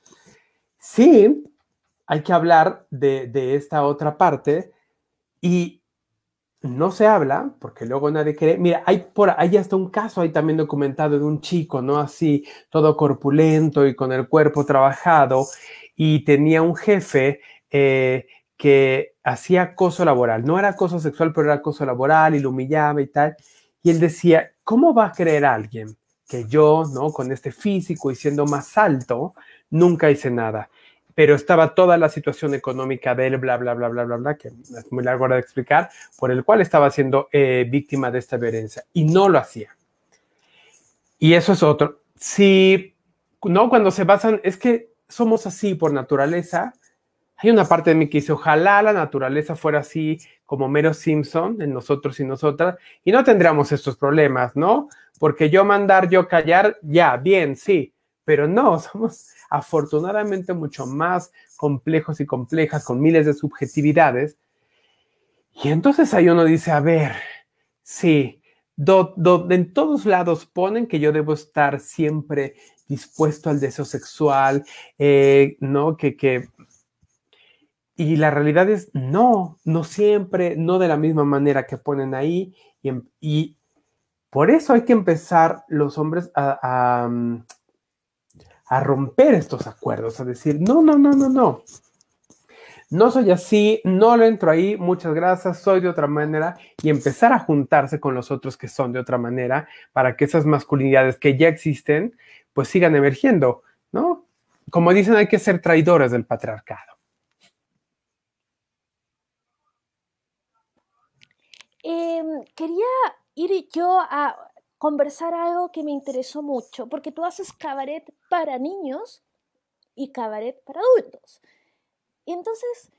sí hay que hablar de, de esta otra parte y no se habla, porque luego nadie cree. Mira, hay por ahí hasta un caso ahí también documentado de un chico, ¿no? Así, todo corpulento y con el cuerpo trabajado, y tenía un jefe eh, que hacía acoso laboral. No era acoso sexual, pero era acoso laboral y lo humillaba y tal. Y él decía, ¿cómo va a creer alguien que yo, ¿no? Con este físico y siendo más alto, nunca hice nada? Pero estaba toda la situación económica de él, bla, bla, bla, bla, bla, bla, que es muy largo de explicar, por el cual estaba siendo eh, víctima de esta violencia y no lo hacía. Y eso es otro. Si, no, cuando se basan, es que somos así por naturaleza. Hay una parte de mí que dice, ojalá la naturaleza fuera así como Mero Simpson en nosotros y nosotras, y no tendríamos estos problemas, ¿no? Porque yo mandar, yo callar, ya, bien, sí, pero no, somos afortunadamente mucho más complejos y complejas, con miles de subjetividades. Y entonces ahí uno dice, a ver, sí, en todos lados ponen que yo debo estar siempre dispuesto al deseo sexual, eh, ¿no? Que, que, y la realidad es, no, no siempre, no de la misma manera que ponen ahí. Y, y por eso hay que empezar los hombres a, a romper estos acuerdos, a decir, no, no, no, no, no. No soy así, no lo entro ahí, muchas gracias, soy de otra manera y empezar a juntarse con los otros que son de otra manera para que esas masculinidades que ya existen pues sigan emergiendo, ¿no? Como dicen, hay que ser traidores del patriarcado. Em, quería ir yo a conversar algo que me interesó mucho, porque tú haces cabaret para niños y cabaret para adultos. Y entonces,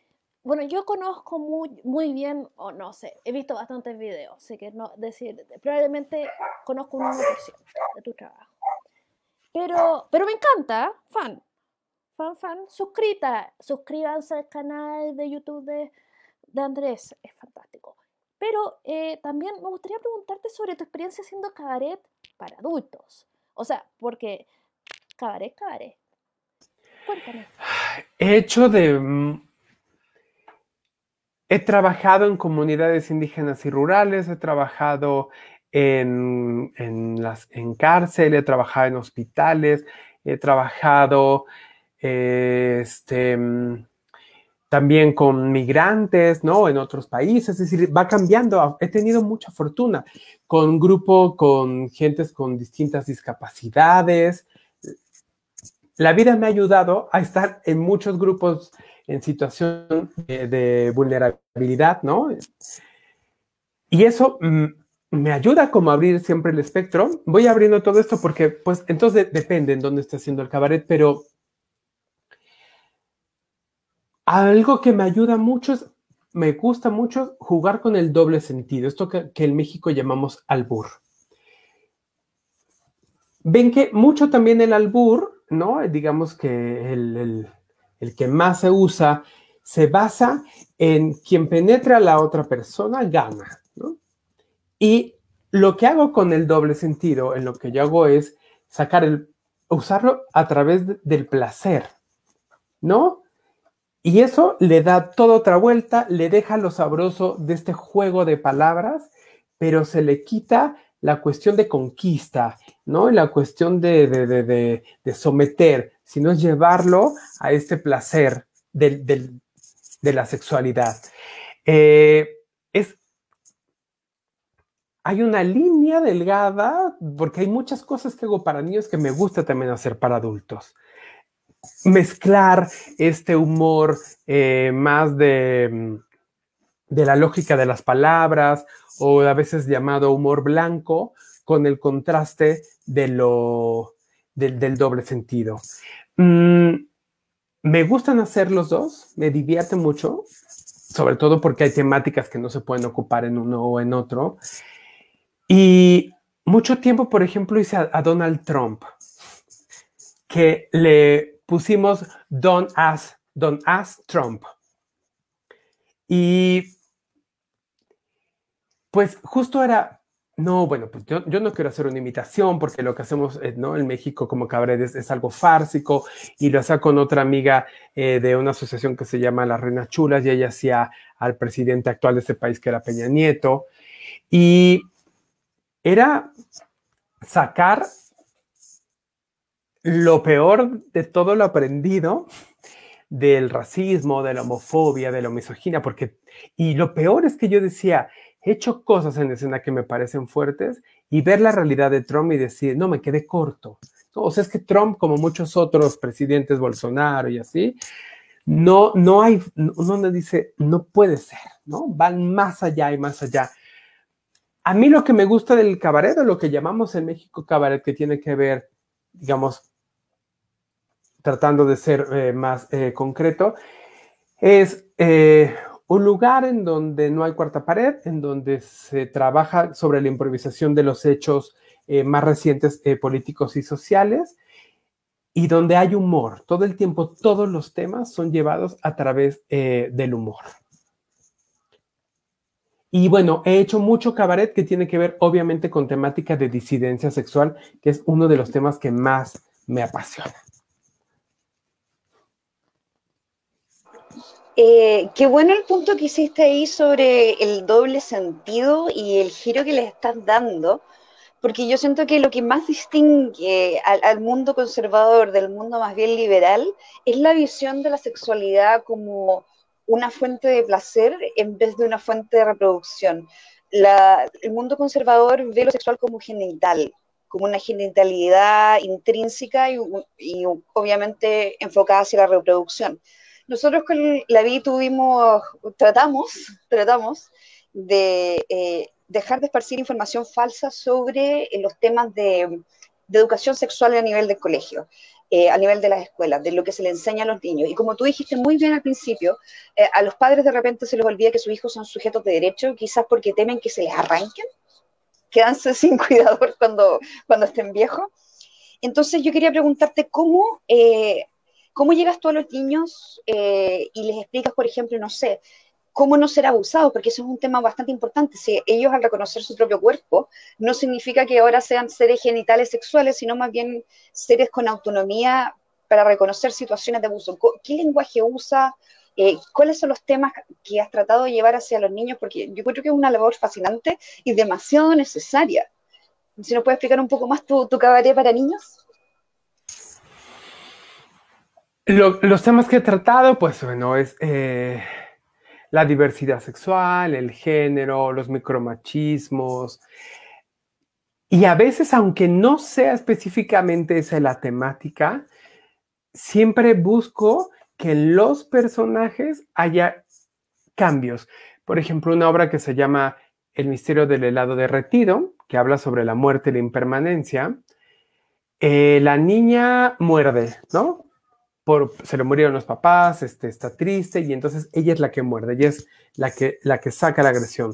bueno, yo conozco muy, muy bien, o no sé, he visto bastantes videos, así que no decir, probablemente conozco un 1% de tu trabajo. Pero, pero me encanta, fan, fan, fan, suscrita, suscríbanse al canal de YouTube de, de Andrés, es fantástico. Pero eh, también me gustaría preguntarte sobre tu experiencia haciendo cabaret para adultos. O sea, porque cabaret, cabaret. Cuéntame. He hecho de... Mm, he trabajado en comunidades indígenas y rurales, he trabajado en, en, las, en cárcel, he trabajado en hospitales, he trabajado este, mm, también con migrantes, ¿no? En otros países, es decir, va cambiando. He tenido mucha fortuna con grupo, con gentes con distintas discapacidades. La vida me ha ayudado a estar en muchos grupos en situación de, vulnerabilidad, ¿no? Y eso me ayuda como a abrir siempre el espectro. Voy abriendo todo esto porque, pues, entonces depende en dónde esté haciendo el cabaret, pero algo que me ayuda mucho es, me gusta mucho jugar con el doble sentido, esto que, en México llamamos albur. Ven que mucho también el albur, ¿no? Digamos que el, que más se usa, se basa en quien penetra a la otra persona, gana, ¿no? Y lo que hago con el doble sentido, en lo que yo hago es sacar el, usarlo a través del placer, ¿no? Y eso le da toda otra vuelta, le deja lo sabroso de este juego de palabras, pero se le quita la cuestión de conquista, ¿no? Y la cuestión de, de, someter, sino llevarlo a este placer de la sexualidad. Eh, es, hay una línea delgada, porque hay muchas cosas que hago para niños que me gusta también hacer para adultos. Mezclar este humor eh, más de, de la lógica de las palabras o a veces llamado humor blanco con el contraste de lo, del, doble sentido. Mm, me gustan hacer los dos, me divierte mucho, sobre todo porque hay temáticas que no se pueden ocupar en uno o en otro. Y mucho tiempo, por ejemplo, hice a, Donald Trump, que le pusimos Don't Ask, Don't Ask Trump. Y pues justo era no, bueno, pues yo, no quiero hacer una imitación porque lo que hacemos eh, ¿no? en México como cabaret es, algo fársico y lo hacía con otra amiga eh, de una asociación que se llama Las Reinas Chulas y ella hacía al presidente actual de ese país que era Peña Nieto. Y era sacar lo peor de todo lo aprendido del racismo, de la homofobia, de la misoginia, porque, y lo peor es que yo decía, he hecho cosas en escena que me parecen fuertes y ver la realidad de Trump y decir, no, me quedé corto. O sea, es que Trump, como muchos otros presidentes, Bolsonaro y así, no, no hay, uno dice, no puede ser, ¿no? Van más allá y más allá. A mí lo que me gusta del cabaret, o lo que llamamos en México cabaret, que tiene que ver, digamos, tratando de ser eh, más eh, concreto, es eh, un lugar en donde no hay cuarta pared, en donde se trabaja sobre la improvisación de los hechos más recientes políticos y sociales, y donde hay humor. Todo el tiempo, todos los temas son llevados a través del humor. Y bueno, he hecho mucho cabaret que tiene que ver obviamente con temática de disidencia sexual, que es uno de los temas que más me apasiona. Eh, qué bueno el punto que hiciste ahí sobre el doble sentido y el giro que le estás dando, porque yo siento que lo que más distingue al, mundo conservador del mundo más bien liberal es la visión de la sexualidad como una fuente de placer en vez de una fuente de reproducción. el mundo conservador ve lo sexual como genital, como una genitalidad intrínseca y, y obviamente enfocada hacia la reproducción. Nosotros con la vi tuvimos, tratamos, tratamos de eh, dejar de esparcir información falsa sobre eh, los temas de, educación sexual a nivel del colegio, eh, a nivel de las escuelas, de lo que se le enseña a los niños. Y como tú dijiste muy bien al principio, a los padres de repente se les olvida que sus hijos son sujetos de derecho, quizás porque temen que se les arranquen, quedanse sin cuidador cuando, cuando estén viejos. Entonces yo quería preguntarte cómo ¿Cómo llegas tú a los niños eh, y les explicas, por ejemplo, no sé, cómo no ser abusados? Porque eso es un tema bastante importante. Si ellos al reconocer su propio cuerpo, no significa que ahora sean seres genitales sexuales, sino más bien seres con autonomía para reconocer situaciones de abuso. ¿Qué lenguaje usa? Eh, ¿Cuáles son los temas que has tratado de llevar hacia los niños? Porque yo creo que es una labor fascinante y demasiado necesaria. Si nos puedes explicar un poco más tu, tu cabaret para niños los temas que he tratado, pues bueno, es eh, la diversidad sexual, el género, los micromachismos. Y a veces, aunque no sea específicamente esa la temática, siempre busco que en los personajes haya cambios. Por ejemplo, una obra que se llama El misterio del helado derretido, que habla sobre la muerte y la impermanencia. Eh, la niña muerde, ¿no? Se le murieron los papás, este, está triste y entonces ella es la que muerde, ella es la que, la que saca la agresión.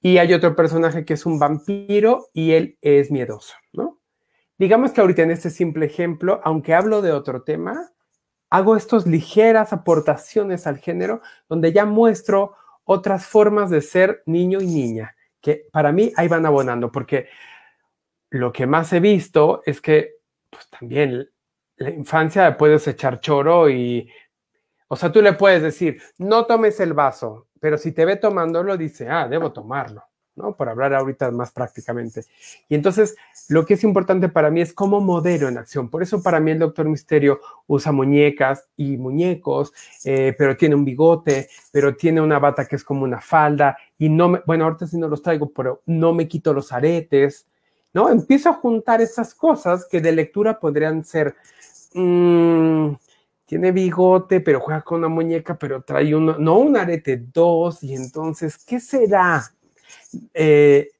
Y hay otro personaje que es un vampiro y él es miedoso, ¿no? Digamos que ahorita en este simple ejemplo, aunque hablo de otro tema, hago estas ligeras aportaciones al género donde ya muestro otras formas de ser niño y niña, que para mí ahí van abonando, porque lo que más he visto es que pues también la infancia puedes echar choro y, o sea, tú le puedes decir, no tomes el vaso, pero si te ve tomándolo, dice, ah, debo tomarlo, ¿no? Por hablar ahorita más prácticamente. Y entonces, lo que es importante para mí es cómo modelo en acción. Por eso para mí el Doctor Misterio usa muñecas y muñecos, eh, pero tiene un bigote, pero tiene una bata que es como una falda, y no me, bueno, ahorita sí no los traigo, pero no me quito los aretes, ¿no? Empiezo a juntar esas cosas que de lectura podrían ser... Mmm, tiene bigote, pero juega con una muñeca, pero trae uno, no un arete, dos, y entonces, ¿qué será? Eh,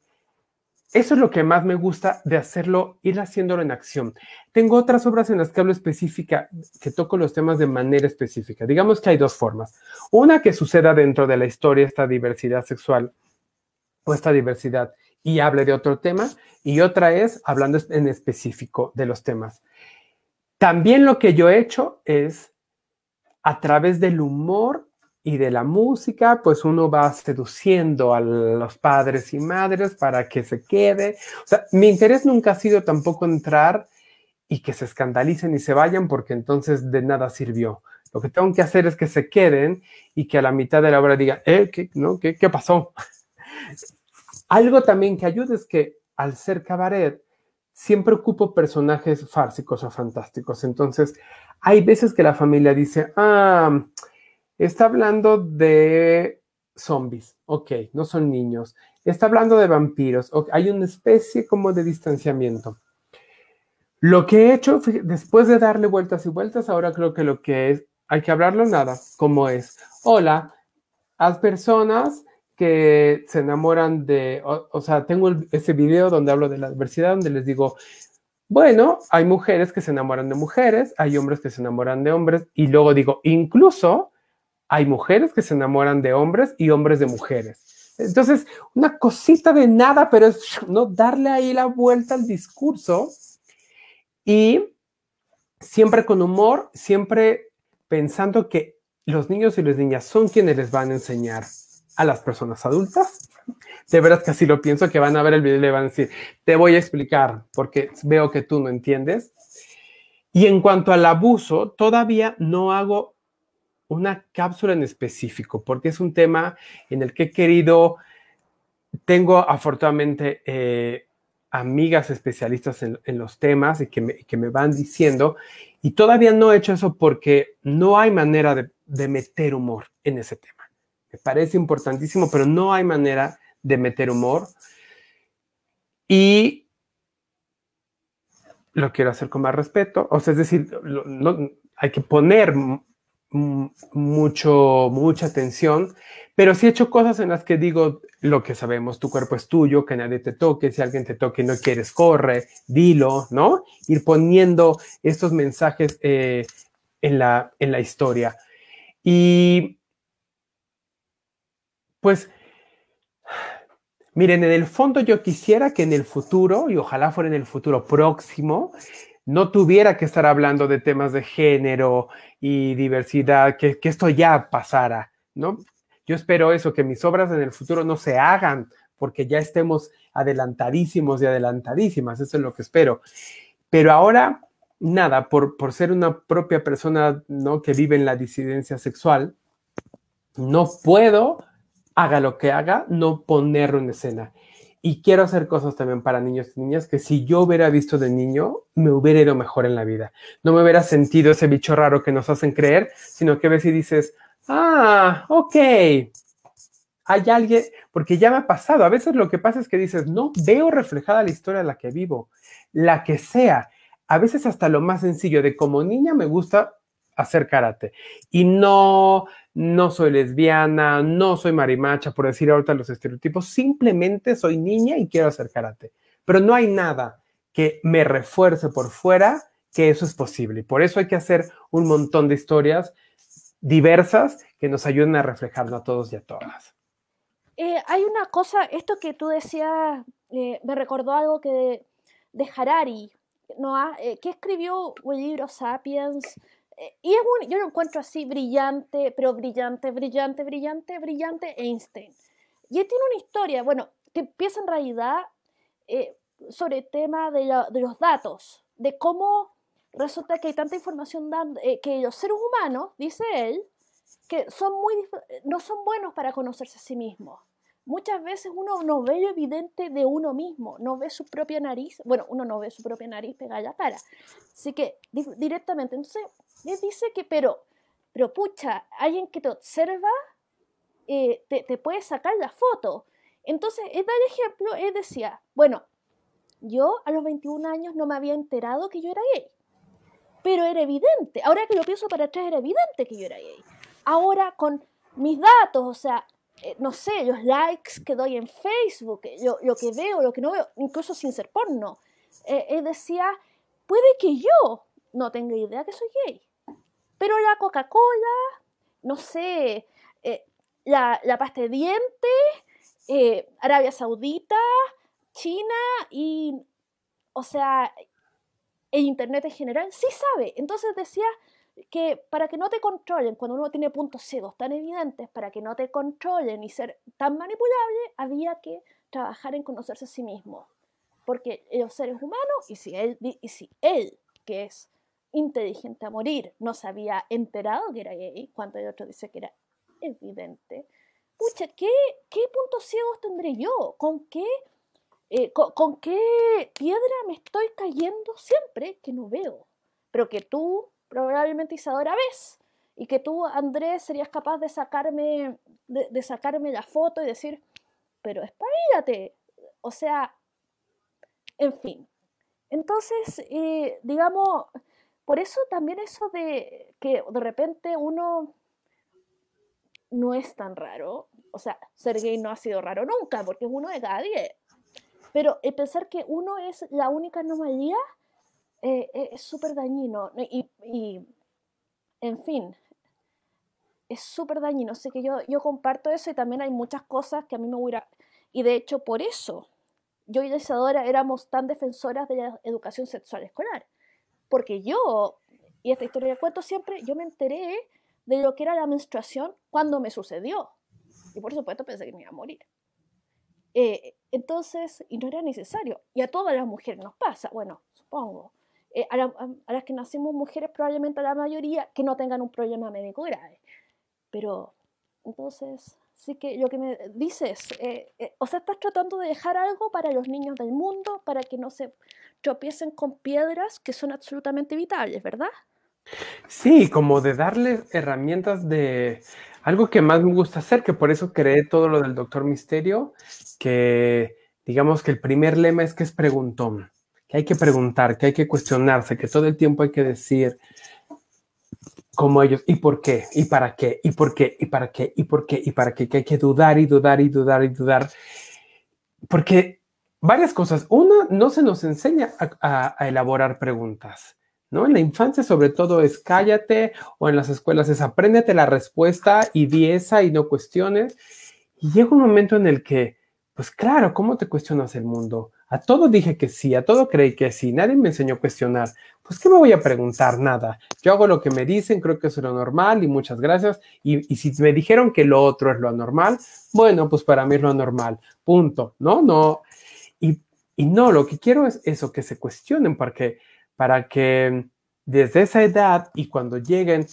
eso es lo que más me gusta de hacerlo, ir haciéndolo en acción. Tengo otras obras en las que hablo específica, que toco los temas de manera específica. Digamos que hay dos formas. Una que suceda dentro de la historia, esta diversidad sexual o esta diversidad, y hable de otro tema, y otra es hablando en específico de los temas. También lo que yo he hecho es, a través del humor y de la música, pues uno va seduciendo a los padres y madres para que se quede. O sea, mi interés nunca ha sido tampoco entrar y que se escandalicen y se vayan porque entonces de nada sirvió. Lo que tengo que hacer es que se queden y que a la mitad de la obra digan, eh, ¿qué, no? ¿Qué, qué pasó? Algo también que ayuda es que al ser cabaret, siempre ocupo personajes fársicos o fantásticos. Entonces, hay veces que la familia dice, ah, está hablando de zombies, ok, no son niños. Está hablando de vampiros, hay una especie como de distanciamiento. Lo que he hecho, después de darle vueltas y vueltas, ahora creo que lo que es, hay que hablarlo nada, como es, hola, haz personas que se enamoran de, o, sea, tengo ese video donde hablo de la diversidad, donde les digo, bueno, hay mujeres que se enamoran de mujeres, hay hombres que se enamoran de hombres, y luego digo, incluso hay mujeres que se enamoran de hombres y hombres de mujeres. Entonces, una cosita de nada, pero es no darle ahí la vuelta al discurso y siempre con humor, siempre pensando que los niños y las niñas son quienes les van a enseñar a las personas adultas. De veras que así lo pienso, que van a ver el video y le van a decir, te voy a explicar porque veo que tú no entiendes. Y en cuanto al abuso, todavía no hago una cápsula en específico, porque es un tema en el que he querido, tengo afortunadamente eh, amigas especialistas en, los temas y que me, que me, van diciendo, y todavía no he hecho eso porque no hay manera de meter humor en ese tema parece importantísimo, pero no hay manera de meter humor. Y lo quiero hacer con más respeto. O sea, es decir, no, hay que poner mucho, mucha atención, pero sí he hecho cosas en las que digo lo que sabemos, tu cuerpo es tuyo, que nadie te toque, si alguien te toque y no quieres, corre, dilo, ¿no? Ir poniendo estos mensajes eh, en, la, en la historia. Y pues, miren, en el fondo yo quisiera que en el futuro, y ojalá fuera en el futuro próximo, no tuviera que estar hablando de temas de género y diversidad, que, esto ya pasara, ¿no? Yo espero eso, que mis obras en el futuro no se hagan porque ya estemos adelantadísimos y adelantadísimas, eso es lo que espero. Pero ahora, nada, por, por ser una propia persona ¿no? que vive en la disidencia sexual, no puedo haga lo que haga, no ponerlo en escena. Y quiero hacer cosas también para niños y niñas que si yo hubiera visto de niño, me hubiera ido mejor en la vida. No me hubiera sentido ese bicho raro que nos hacen creer, sino que ves y dices, ah, ok, hay alguien, porque ya me ha pasado. A veces lo que pasa es que dices, no veo reflejada la historia de la que vivo, la que sea. A veces hasta lo más sencillo de como niña me gusta hacer karate y no no soy lesbiana, no soy marimacha, por decir ahorita los estereotipos, simplemente soy niña y quiero hacer karate. Pero no hay nada que me refuerce por fuera que eso es posible. Y por eso hay que hacer un montón de historias diversas que nos ayuden a reflejarlo a todos y a todas. Eh, hay una cosa, esto que tú decías, eh, me recordó algo que de, Harari, ¿no? Eh, que escribió un libro Sapiens, y es un, yo lo encuentro así brillante, pero brillante, brillante, brillante, brillante Einstein. Y él tiene una historia, bueno, que empieza en realidad eh, sobre el tema de, de, los datos, de cómo resulta que hay tanta información eh, que los seres humanos, dice él, que son muy, no son buenos para conocerse a sí mismos. muchas veces uno no ve lo evidente de uno mismo, no ve su propia nariz, bueno, uno no ve su propia nariz pegada a la cara. Así que directamente, entonces, él dice que, pero, pero pucha, alguien que te observa eh, te, te, puede sacar la foto. Entonces, él da el ejemplo, él decía, bueno, yo a los 21 años no me había enterado que yo era gay, pero era evidente, ahora que lo pienso para atrás era evidente que yo era gay. Ahora con mis datos, o sea, eh, no sé, los likes que doy en Facebook, eh, lo, que veo, lo que no veo, incluso sin ser porno. Eh, él decía, puede que yo no tenga idea que soy gay, pero la Coca-Cola, no sé, la, la, pasta de dientes, Arabia Saudita, China y, o sea, el Internet en general, sí sabe. Entonces decía, que para que no te controlen, cuando uno tiene puntos ciegos tan evidentes, para que no te controlen y ser tan manipulable, había que trabajar en conocerse a sí mismo. Porque los seres humanos, y si él, y si él que es inteligente a morir, no se había enterado que era gay, cuando el otro dice que era evidente, pucha, ¿qué, qué puntos ciegos tendré yo? ¿Con qué, eh, con qué piedra me estoy cayendo siempre que no veo? Pero que tú probablemente Isadora ves y que tú, Andrés, serías capaz de sacarme, de, sacarme la foto y decir, pero espabilate. O sea, en fin. Entonces, eh, digamos, por eso también eso de que de repente uno no es tan raro. O sea, ser gay no ha sido raro nunca, porque es uno de cada diez. Pero el pensar que uno es la única anomalía eh, eh, es súper dañino. Y, en fin, es súper dañino. Así que yo, yo comparto eso y también hay muchas cosas que a mí me hubiera... Y de hecho, por eso yo y Isadora éramos tan defensoras de la educación sexual escolar. Porque yo, y esta historia la cuento siempre, yo me enteré de lo que era la menstruación cuando me sucedió. Y por supuesto pensé que me iba a morir. Eh, entonces, y no era necesario. Y a todas las mujeres nos pasa, bueno, supongo. Eh, a, las que nacimos mujeres, probablemente a la mayoría, que no tengan un problema médico grave. Pero, entonces, sí que lo que me dices, eh, eh, o sea, estás tratando de dejar algo para los niños del mundo, para que no se tropiecen con piedras que son absolutamente vitales, ¿verdad? Sí, como de darles herramientas de algo que más me gusta hacer, que por eso creé todo lo del Doctor Misterio, que digamos que el primer lema es que es preguntón que hay que preguntar, que hay que cuestionarse, que todo el tiempo hay que decir como ellos, ¿y por qué? ¿Y para qué? ¿Y por qué? ¿Y para qué? ¿Y por qué? ¿Y para qué? Que hay que dudar y dudar y dudar y dudar. Porque varias cosas. Una, no se nos enseña a, elaborar preguntas. ¿No? En la infancia sobre todo es cállate o en las escuelas es apréndete la respuesta y di esa y no cuestiones. Y llega un momento en el que, pues claro, ¿cómo te cuestionas el mundo? A todo dije que sí, a todo creí que sí, nadie me enseñó a cuestionar. Pues, ¿qué me voy a preguntar? Nada. Yo hago lo que me dicen, creo que es lo normal y muchas gracias. Y, si me dijeron que lo otro es lo anormal, bueno, pues para mí es lo anormal. Punto. No, no. Y, y no, lo que quiero es eso, que se cuestionen para que, para que desde esa edad y cuando lleguen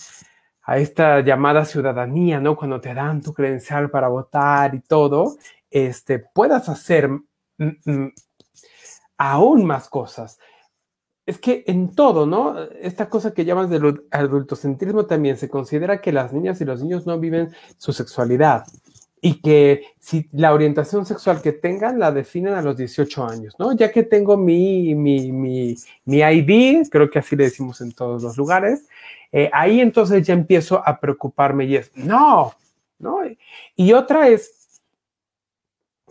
a esta llamada ciudadanía, ¿no? Cuando te dan tu credencial para votar y todo, este, puedas hacer mm, mm, aún más cosas. Es que en todo, ¿no? Esta cosa que llamas del adultocentrismo también se considera que las niñas y los niños no viven su sexualidad y que si la orientación sexual que tengan la definen a los 18 años, ¿no? Ya que tengo mi, mi, mi, mi ID, creo que así le decimos en todos los lugares, eh, ahí entonces ya empiezo a preocuparme y es, no, ¿no? Y otra es,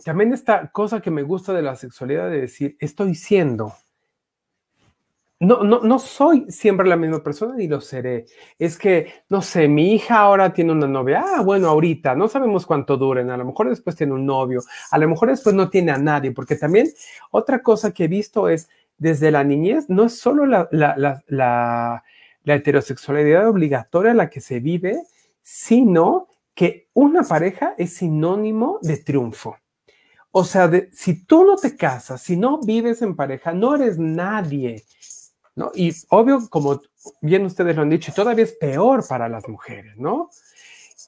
también esta cosa que me gusta de la sexualidad de decir, estoy siendo. No, no, no soy siempre la misma persona ni lo seré. Es que, no sé, mi hija ahora tiene una novia. Ah, bueno, ahorita, no sabemos cuánto duren. A lo mejor después tiene un novio. A lo mejor después no tiene a nadie. Porque también otra cosa que he visto es, desde la niñez, no es solo la, la, la, la, heterosexualidad obligatoria la que se vive, sino que una pareja es sinónimo de triunfo. O sea, si tú no te casas, si no vives en pareja, no eres nadie. ¿no? Y obvio, como bien ustedes lo han dicho, todavía es peor para las mujeres, ¿no?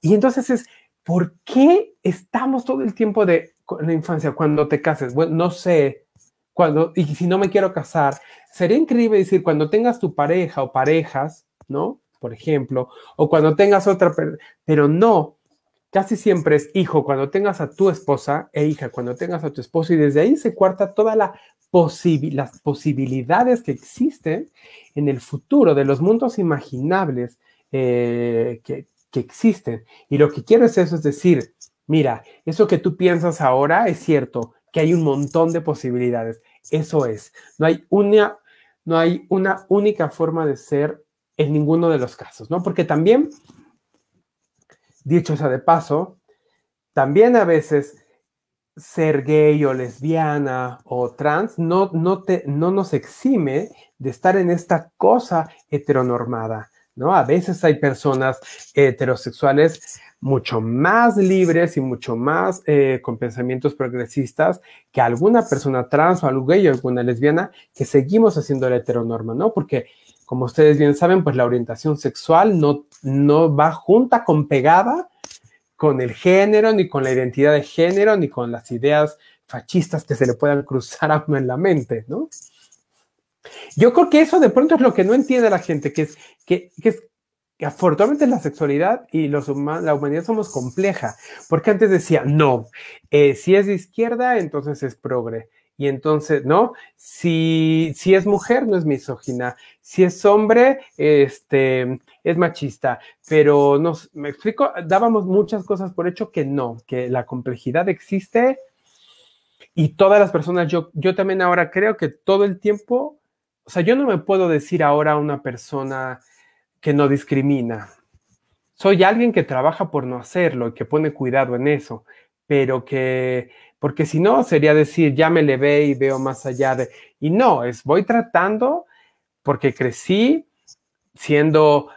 Y entonces es, ¿por qué estamos todo el tiempo de la infancia cuando te cases? Bueno, no sé, cuando, y si no me quiero casar, sería increíble decir cuando tengas tu pareja o parejas, ¿no? Por ejemplo, o cuando tengas otra, pero no, casi siempre es hijo cuando tengas a tu esposa e hija cuando tengas a tu esposo y desde ahí se cuarta toda la las posibilidades que existen en el futuro de los mundos imaginables eh, que, que existen. Y lo que quiero es eso, es decir, mira, eso que tú piensas ahora es cierto, que hay un montón de posibilidades. Eso es. No hay una, no hay una única forma de ser en ninguno de los casos, ¿no? Porque también, dicho sea de paso, también a veces ser gay o lesbiana o trans no, no, te, no nos exime de estar en esta cosa heteronormada, ¿no? A veces hay personas heterosexuales mucho más libres y mucho más eh, con pensamientos progresistas que alguna persona trans o algo gay o alguna lesbiana que seguimos haciendo la heteronorma, ¿no? Porque, como ustedes bien saben, pues la orientación sexual no, no va junta con pegada con el género, ni con la identidad de género, ni con las ideas fascistas que se le puedan cruzar a uno en la mente, ¿no? Yo creo que eso de pronto es lo que no entiende la gente, que es que, que es afortunadamente la sexualidad y los la humanidad somos compleja, porque antes decía, no, eh, si es de izquierda, entonces es progre. Y entonces, ¿no? Si, si es mujer, no es misógina. Si es hombre, este, es machista. Pero nos, me explico, dábamos muchas cosas por hecho que no, que la complejidad existe y todas las personas, yo, yo también ahora creo que todo el tiempo, o sea, yo no me puedo decir ahora a una persona, que no discrimina. Soy alguien que trabaja por no hacerlo y que pone cuidado en eso, pero que, porque si no, sería decir, ya me le ve y veo más allá de, y no, es voy tratando porque crecí siendo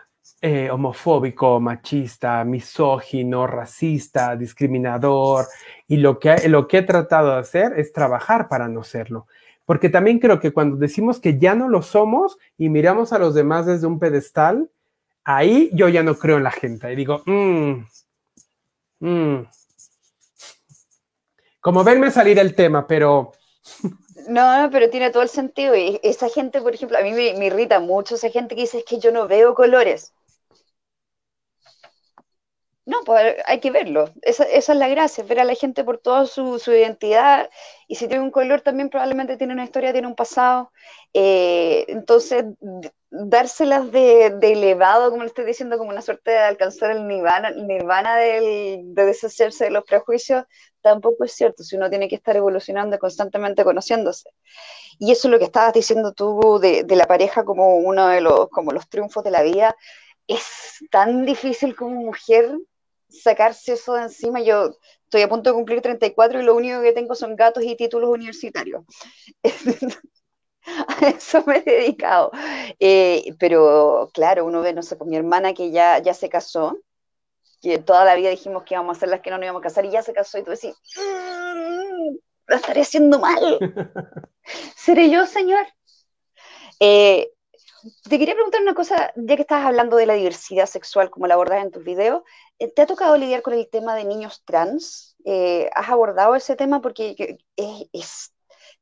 eh, homofóbico, machista, misógino, racista, discriminador, y lo que, lo que he tratado de hacer es trabajar para no serlo. Porque también creo que cuando decimos que ya no lo somos y miramos a los demás desde un pedestal, ahí yo ya no creo en la gente. Y digo, mmm, mmm. Como verme salir el tema, pero... No, pero tiene todo el sentido. Y esa gente, por ejemplo, a mí me, irrita mucho esa gente que dice que yo no veo colores. No, pues hay que verlo. Esa, es la gracia, ver a la gente por toda su, identidad. Y si tiene un color, también probablemente tiene una historia, tiene un pasado. Eh, entonces, dárselas de, de, elevado, como le estoy diciendo, como una suerte de alcanzar el nirvana, nirvana del, de deshacerse de los prejuicios, tampoco es cierto. Si uno tiene que estar evolucionando constantemente conociéndose. Y eso es lo que estabas diciendo tú de, de la pareja como uno de los, como los triunfos de la vida. Es tan difícil como mujer sacarse eso de encima. Yo estoy a punto de cumplir 34 y lo único que tengo son gatos y títulos universitarios. a eso me he dedicado. Eh, pero claro, uno ve, no sé, con mi hermana que ya, ya se casó, que toda la vida dijimos que íbamos a ser las que no nos íbamos a casar y ya se casó y tú decís, mmm, lo estaré haciendo mal. ¿Seré yo, señor? Eh, te quería preguntar una cosa, ya que estabas hablando de la diversidad sexual, como la abordas en tus videos, eh, ¿te ha tocado lidiar con el tema de niños trans? Eh, ¿Has abordado ese tema? Porque es, es,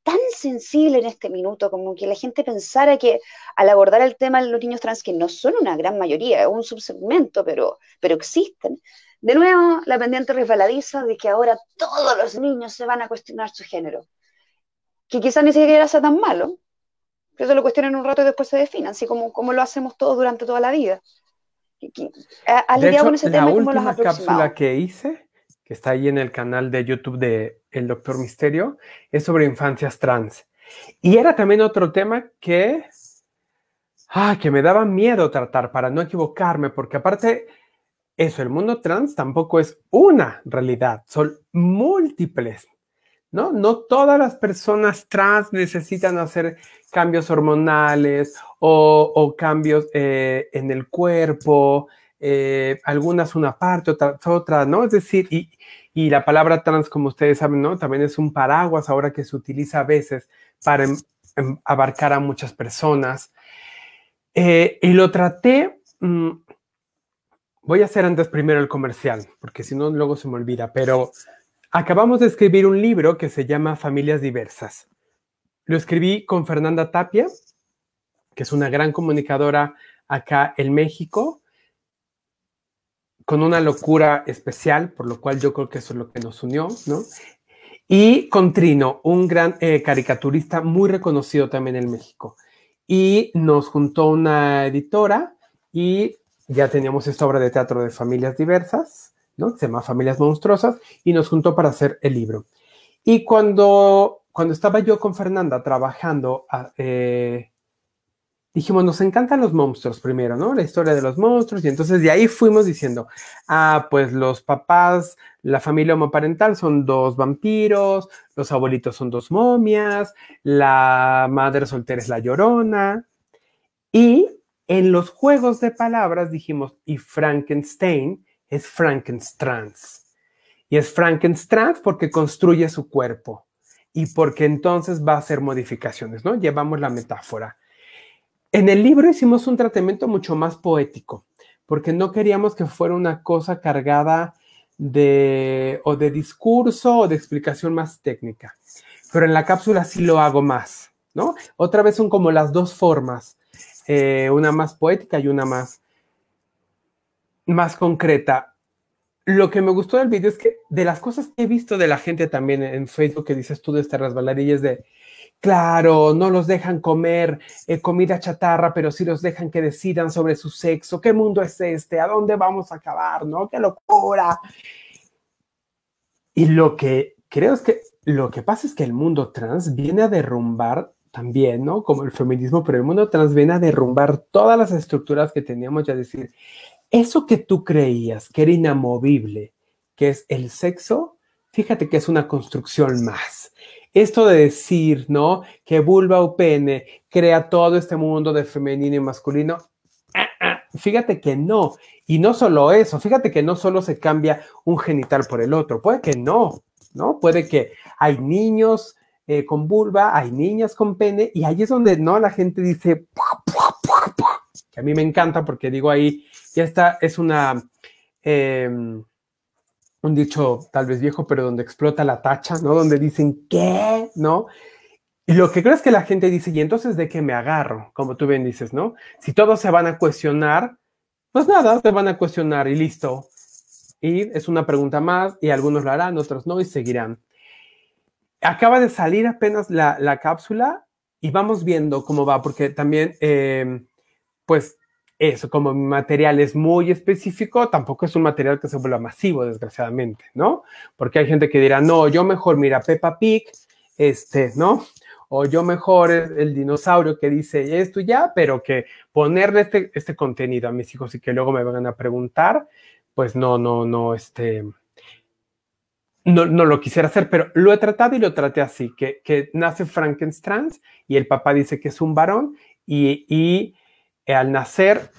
tan sensible en este minuto, como que la gente pensara que al abordar el tema de los niños trans, que no son una gran mayoría, es un subsegmento, pero, pero existen, de nuevo la pendiente resbaladiza de que ahora todos los niños se van a cuestionar su género, que quizás ni siquiera sea tan malo, que se lo cuestionen un rato y después se definan, así como, como lo hacemos todos durante toda la vida. ¿Has lidiado con ese tema? La última cápsula que hice, que está ahí en el canal de YouTube de El Doctor Misterio, es sobre infancias trans. Y era también otro tema que, ah, que me daba miedo tratar para no equivocarme, porque aparte, eso, el mundo trans tampoco es una realidad, son múltiples ¿no? No todas las personas trans necesitan hacer cambios hormonales o, cambios eh, en el cuerpo, eh, algunas una parte, otras otra, ¿no? Es decir, y, la palabra trans, como ustedes saben, ¿no? También es un paraguas ahora que se utiliza a veces para em, em, abarcar a muchas personas. Eh, y lo traté, mm, voy a hacer antes primero el comercial, porque si no, luego se me olvida, pero acabamos de escribir un libro que se llama Familias Diversas. Lo escribí con Fernanda Tapia, que es una gran comunicadora acá en México, con una locura especial, por lo cual yo creo que eso es lo que nos unió, ¿no? Y con Trino, un gran eh, caricaturista muy reconocido también en México. Y nos juntó una editora y ya teníamos esta obra de teatro de familias diversas, ¿no? Se llama Familias Monstruosas, y nos juntó para hacer el libro. Y cuando, cuando estaba yo con Fernanda trabajando, ah, eh, dijimos, nos encantan los monstruos primero, ¿no? La historia de los monstruos, y entonces de ahí fuimos diciendo, ah, pues los papás, la familia homoparental son dos vampiros, los abuelitos son dos momias, la madre soltera es la llorona, y en los juegos de palabras dijimos, y Frankenstein es Frankenstrans. Y es Frankenstrans porque construye su cuerpo y porque entonces va a hacer modificaciones, ¿no? Llevamos la metáfora. En el libro hicimos un tratamiento mucho más poético, porque no queríamos que fuera una cosa cargada de o de discurso o de explicación más técnica. Pero en la cápsula sí lo hago más, ¿no? Otra vez son como las dos formas eh, una más poética y una más, más concreta. Lo que me gustó del video es que de las cosas que he visto de la gente también en Facebook que dices tú de estas resbaladillas de, claro, no los dejan comer eh, comida chatarra, pero sí los dejan que decidan sobre su sexo. ¿Qué mundo es este? ¿A dónde vamos a acabar? ¿No? ¡Qué locura! Y lo que creo es que lo que pasa es que el mundo trans viene a derrumbar también, ¿no? Como el feminismo, pero el mundo trans viene a derrumbar todas las estructuras que teníamos y a decir, eso que tú creías que era inamovible, que es el sexo, fíjate que es una construcción más. Esto de decir, ¿no? Que vulva o pene crea todo este mundo de femenino y masculino, ah, ah, fíjate que no. Y no solo eso, fíjate que no solo se cambia un genital por el otro, puede que no, ¿no? Puede que hay niños eh, con vulva, hay niñas con pene, y ahí es donde no la gente dice, que a mí me encanta porque digo ahí, ya está, es una, em, un dicho tal vez viejo, pero donde explota la tacha, ¿no? Donde dicen, ¿qué? ¿No? Y lo que creo es que la gente dice, ¿y entonces de qué me agarro? Como tú bien dices, ¿no? Si todos se van a cuestionar, pues nada, se van a cuestionar y listo. Y es una pregunta más y algunos lo harán, otros no y seguirán acaba de salir apenas la, cápsula y vamos viendo cómo va, porque también, em, pues, eso, como mi material es muy específico, tampoco es un material que se vuelva masivo, desgraciadamente, ¿no? Porque hay gente que dirá, no, yo mejor, mira, Peppa Pig, este, ¿no? O yo mejor el, dinosaurio que dice esto ya, pero que ponerle este, este contenido a mis hijos y que luego me vengan a preguntar, pues no, no, no, este, no, no, lo quisiera hacer, pero lo he tratado y lo traté así, que, que nace Frankenstein y el papá dice que es un varón y, y al nacer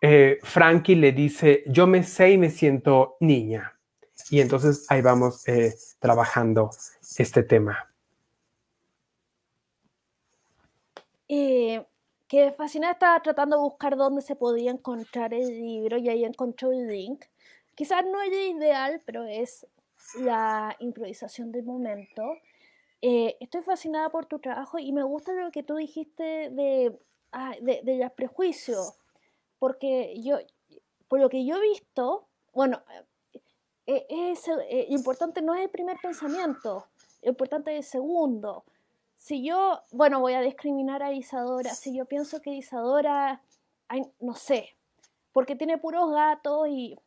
eh, Frankie le dice, yo me sé y me siento niña. Y entonces ahí vamos eh, trabajando este tema. que fascinada estaba tratando de buscar dónde se podía encontrar el libro y ahí encontró el link. Quizás no es ideal, pero es la improvisación del momento. Eh, estoy fascinada por tu trabajo y me gusta lo que tú dijiste de, ah, de, los prejuicios, porque yo, por lo que yo he visto, bueno, eh, es, eh, importante no es el primer pensamiento, lo importante es el segundo. Si yo, bueno, voy a discriminar a Isadora, si yo pienso que Isadora, no sé, porque tiene puros gatos y,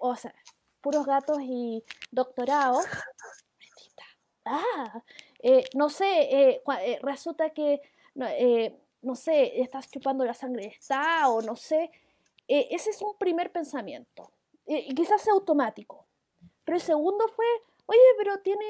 o sea, puros gatos y doctorados. Ah, eh, no sé, eh, eh, resulta que, no sé, estás chupando la sangre de esta o no sé. ese es un primer pensamiento. y quizás sea automático. Pero el segundo fue, oye, pero tiene,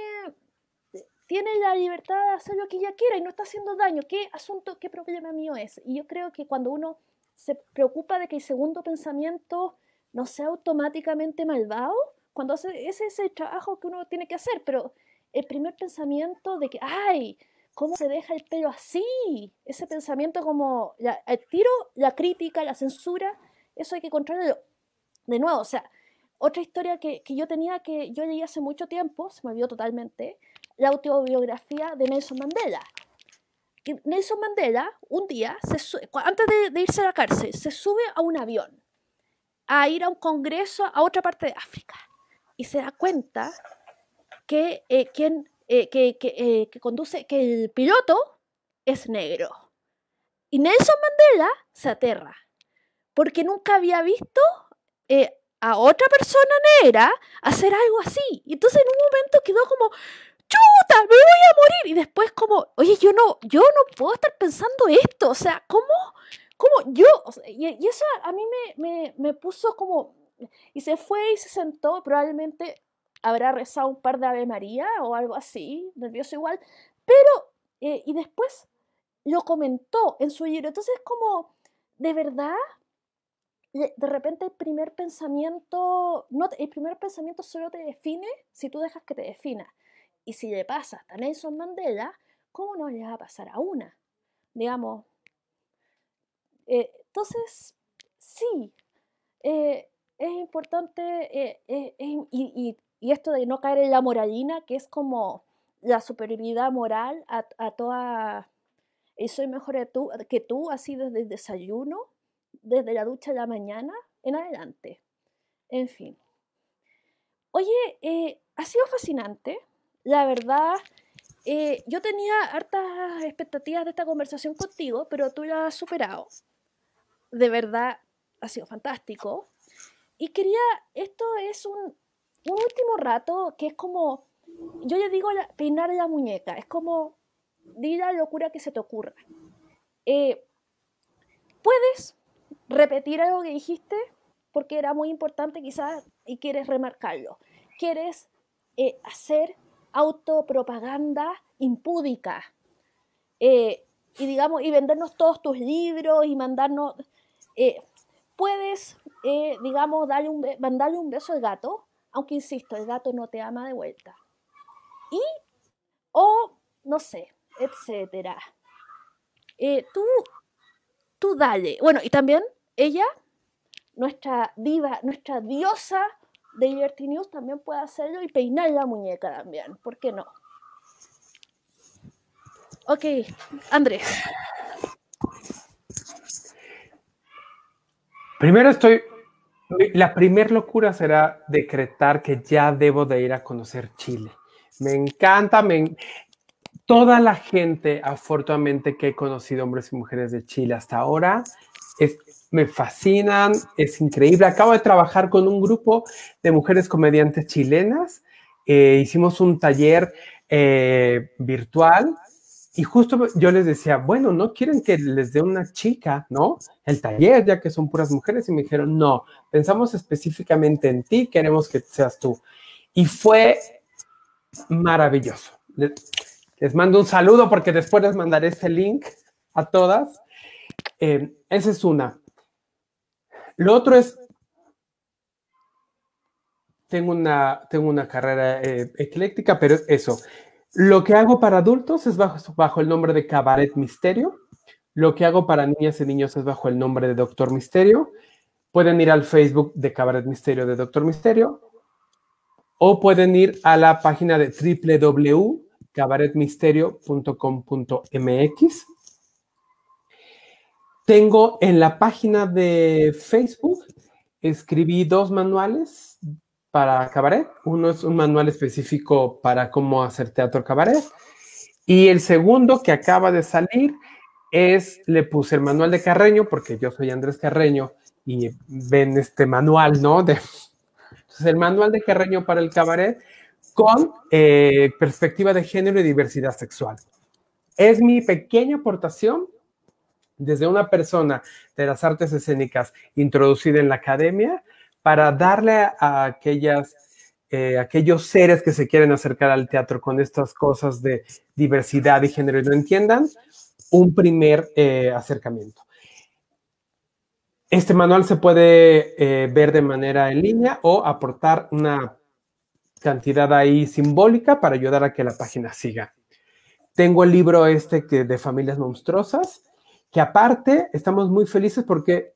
tiene la libertad de hacer lo que ella quiera y no está haciendo daño. ¿Qué asunto, qué problema mío es? Y yo creo que cuando uno se preocupa de que el segundo pensamiento no sea automáticamente malvado, cuando ese es el trabajo que uno tiene que hacer, pero el primer pensamiento de que, ay, ¿cómo se deja el pelo así? Ese pensamiento como el tiro, la crítica, la censura, eso hay que controlarlo. de nuevo, o sea, otra historia que, yo tenía que yo leí hace mucho tiempo, se me olvidó totalmente, la autobiografía de Nelson Mandela. Nelson Mandela, un día, antes de, irse a la cárcel, se sube a un avión a ir a un congreso a otra parte de África y se da cuenta que, eh, quien, eh, que, eh, que, conduce, que el piloto es negro. Y Nelson Mandela se aterra porque nunca había visto a otra persona negra hacer algo así. Y entonces en un momento quedó como, chuta, me voy a morir. Y después como, oye, yo no, yo no puedo estar pensando esto. O sea, ¿cómo? ¿Cómo yo? y, eso a mí me, me, puso como, y se fue y se sentó, probablemente habrá rezado un par de Ave María o algo así, nervioso igual, pero, eh, y después lo comentó en su libro. Entonces, como, de verdad, de repente el primer pensamiento, no, el primer pensamiento solo te define si tú dejas que te defina. Y si le pasa a Nelson Mandela, ¿cómo no le va a pasar a una? Digamos. Eh, entonces, sí, eh, es importante, y, esto de no caer en la moralina, que es como la superioridad moral a, a toda, y soy mejor que tú, así desde el desayuno, desde la ducha de la mañana en adelante. En fin. Oye, eh, ha sido fascinante. La verdad, eh, yo tenía hartas expectativas de esta conversación contigo, pero tú la has superado. De verdad, ha sido fantástico. Y quería, esto es un, un último rato que es como, yo le digo peinar la muñeca, es como, di la locura que se te ocurra. Eh, puedes repetir algo que dijiste porque era muy importante quizás y quieres remarcarlo. Quieres eh, hacer autopropaganda impúdica eh, y digamos y vendernos todos tus libros y mandarnos puedes digamos darle un, mandarle un beso al gato aunque insisto el gato no te ama de vuelta y o no sé etcétera tú tú dale bueno y también ella, nuestra diva, nuestra diosa de Liberty News también puede hacerlo y peinar la muñeca también, ¿por qué no? Ok, Andrés. Primero estoy, la primer locura será decretar que ya debo de ir a conocer Chile. Me encanta, me, toda la gente, afortunadamente, que he conocido hombres y mujeres de Chile hasta ahora, es me fascinan, es increíble. Acabo de trabajar con un grupo de mujeres comediantes chilenas. Eh, hicimos un taller eh, virtual y justo yo les decía, bueno, ¿no quieren que les dé una chica, no? El taller, ya que son puras mujeres. Y me dijeron, no, pensamos específicamente en ti, queremos que seas tú. Y fue maravilloso. Les mando un saludo porque después les mandaré este link a todas. Eh, esa es una. Lo otro es, tengo una, tengo una carrera eh, ecléctica, pero es eso. Lo que hago para adultos es bajo, el nombre de Cabaret Misterio. Lo que hago para niñas y niños es bajo el nombre de Doctor Misterio. Pueden ir al Facebook de Cabaret Misterio de Doctor Misterio o pueden ir a la página de www.cabaretmisterio.com.mx tengo en la página de Facebook, escribí dos manuales para cabaret. Uno es un manual específico para cómo hacer teatro cabaret. Y el segundo que acaba de salir es, le puse el manual de Carreño, porque yo soy Andrés Carreño y ven este manual, ¿no? De, entonces, el manual de Carreño para el cabaret con eh, perspectiva de género y diversidad sexual. Es mi pequeña aportación desde una persona de las artes escénicas introducida en la academia para darle a aquellas, eh, aquellos seres que se quieren acercar al teatro con estas cosas de diversidad y género y no entiendan, un primer eh, acercamiento. Este manual se puede eh, ver de manera en línea o aportar una cantidad ahí simbólica para ayudar a que la página siga. Tengo el libro este que de familias monstruosas, que aparte estamos muy felices porque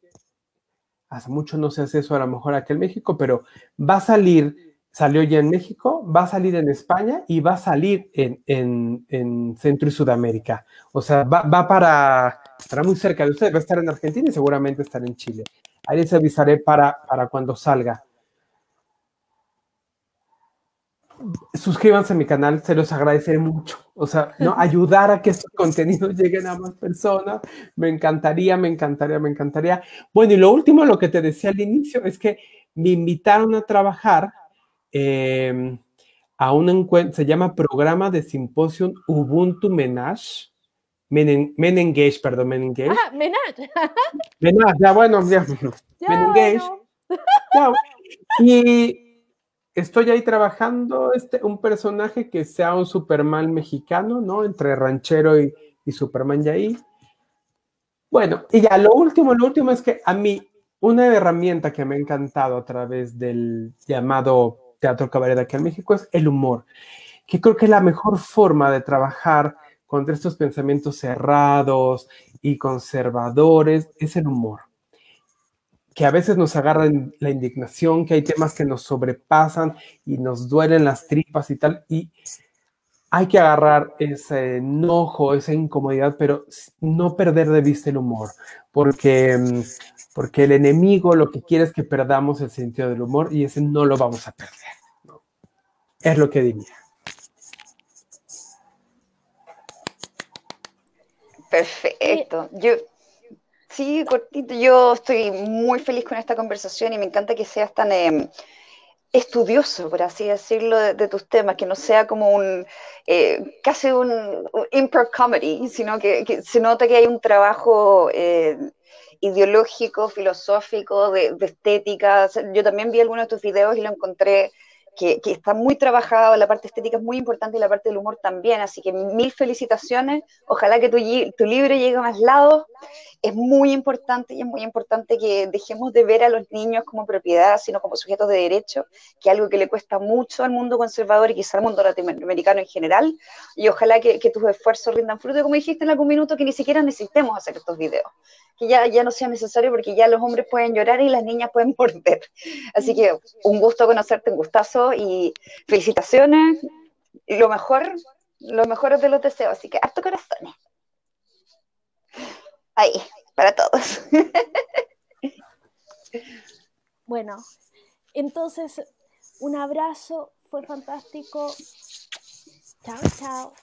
hace mucho no se hace eso a lo mejor aquí en México, pero va a salir, salió ya en México, va a salir en España y va a salir en, Centro y Sudamérica. O sea, va, para, estará muy cerca de ustedes, va a estar en Argentina y seguramente estará en Chile. Ahí les avisaré para, para cuando salga. Suscríbanse a mi canal, se los agradeceré mucho. O sea, ¿no? ayudar a que estos contenidos lleguen a más personas, me encantaría, me encantaría, me encantaría. Bueno, y lo último, lo que te decía al inicio, es que me invitaron a trabajar em, a un encuentro, se llama Programa de Simposium Ubuntu Menage. Men, Engage, perdón, Men Engage. Ah, Menage. Menage, ya bueno, ya. ya Men Engage. Ya. Y estoy ahí trabajando este, un personaje que sea un Superman mexicano, ¿no? Entre ranchero y, Superman y ahí. Bueno, y ya lo último, lo último es que a mí una herramienta que me ha encantado a través del llamado teatro cabaret aquí en México es el humor, que creo que es la mejor forma de trabajar contra estos pensamientos cerrados y conservadores, es el humor que a veces nos agarra la indignación, que hay temas que nos sobrepasan y nos duelen las tripas y tal, y hay que agarrar ese enojo, esa incomodidad, pero no perder de vista el humor, porque, mm, porque el enemigo lo que quiere es que perdamos el sentido del humor y ese no lo vamos a perder. Es lo que diría. Perfecto. Yo, Sí, cortito. Yo estoy muy feliz con esta conversación y me encanta que seas tan em, estudioso, por así decirlo, de, tus temas, que no sea como un eh, casi un, improv comedy, sino que, se nota que hay un trabajo eh, ideológico, filosófico, de, de estética. Yo también vi algunos de tus videos y lo encontré que, está muy trabajado, la parte estética es muy importante y la parte del humor también, así que mil felicitaciones, ojalá que tu, tu libro llegue a más lados, es muy importante y es muy importante que dejemos de ver a los niños como propiedad, sino como sujetos de derecho, que es algo que le cuesta mucho al mundo conservador y quizá al mundo latinoamericano en general, y ojalá que, que tus esfuerzos rindan fruto, como dijiste en algún minuto, que ni siquiera necesitemos hacer estos videos, que ya, ya no sea necesario porque ya los hombres pueden llorar y las niñas pueden morder. Así que un gusto conocerte, un gustazo y felicitaciones. Lo mejor, lo mejor de los deseos, así que harto corazones. Ahí, para todos. Bueno, entonces, un abrazo, fue fantástico. Chao, chao.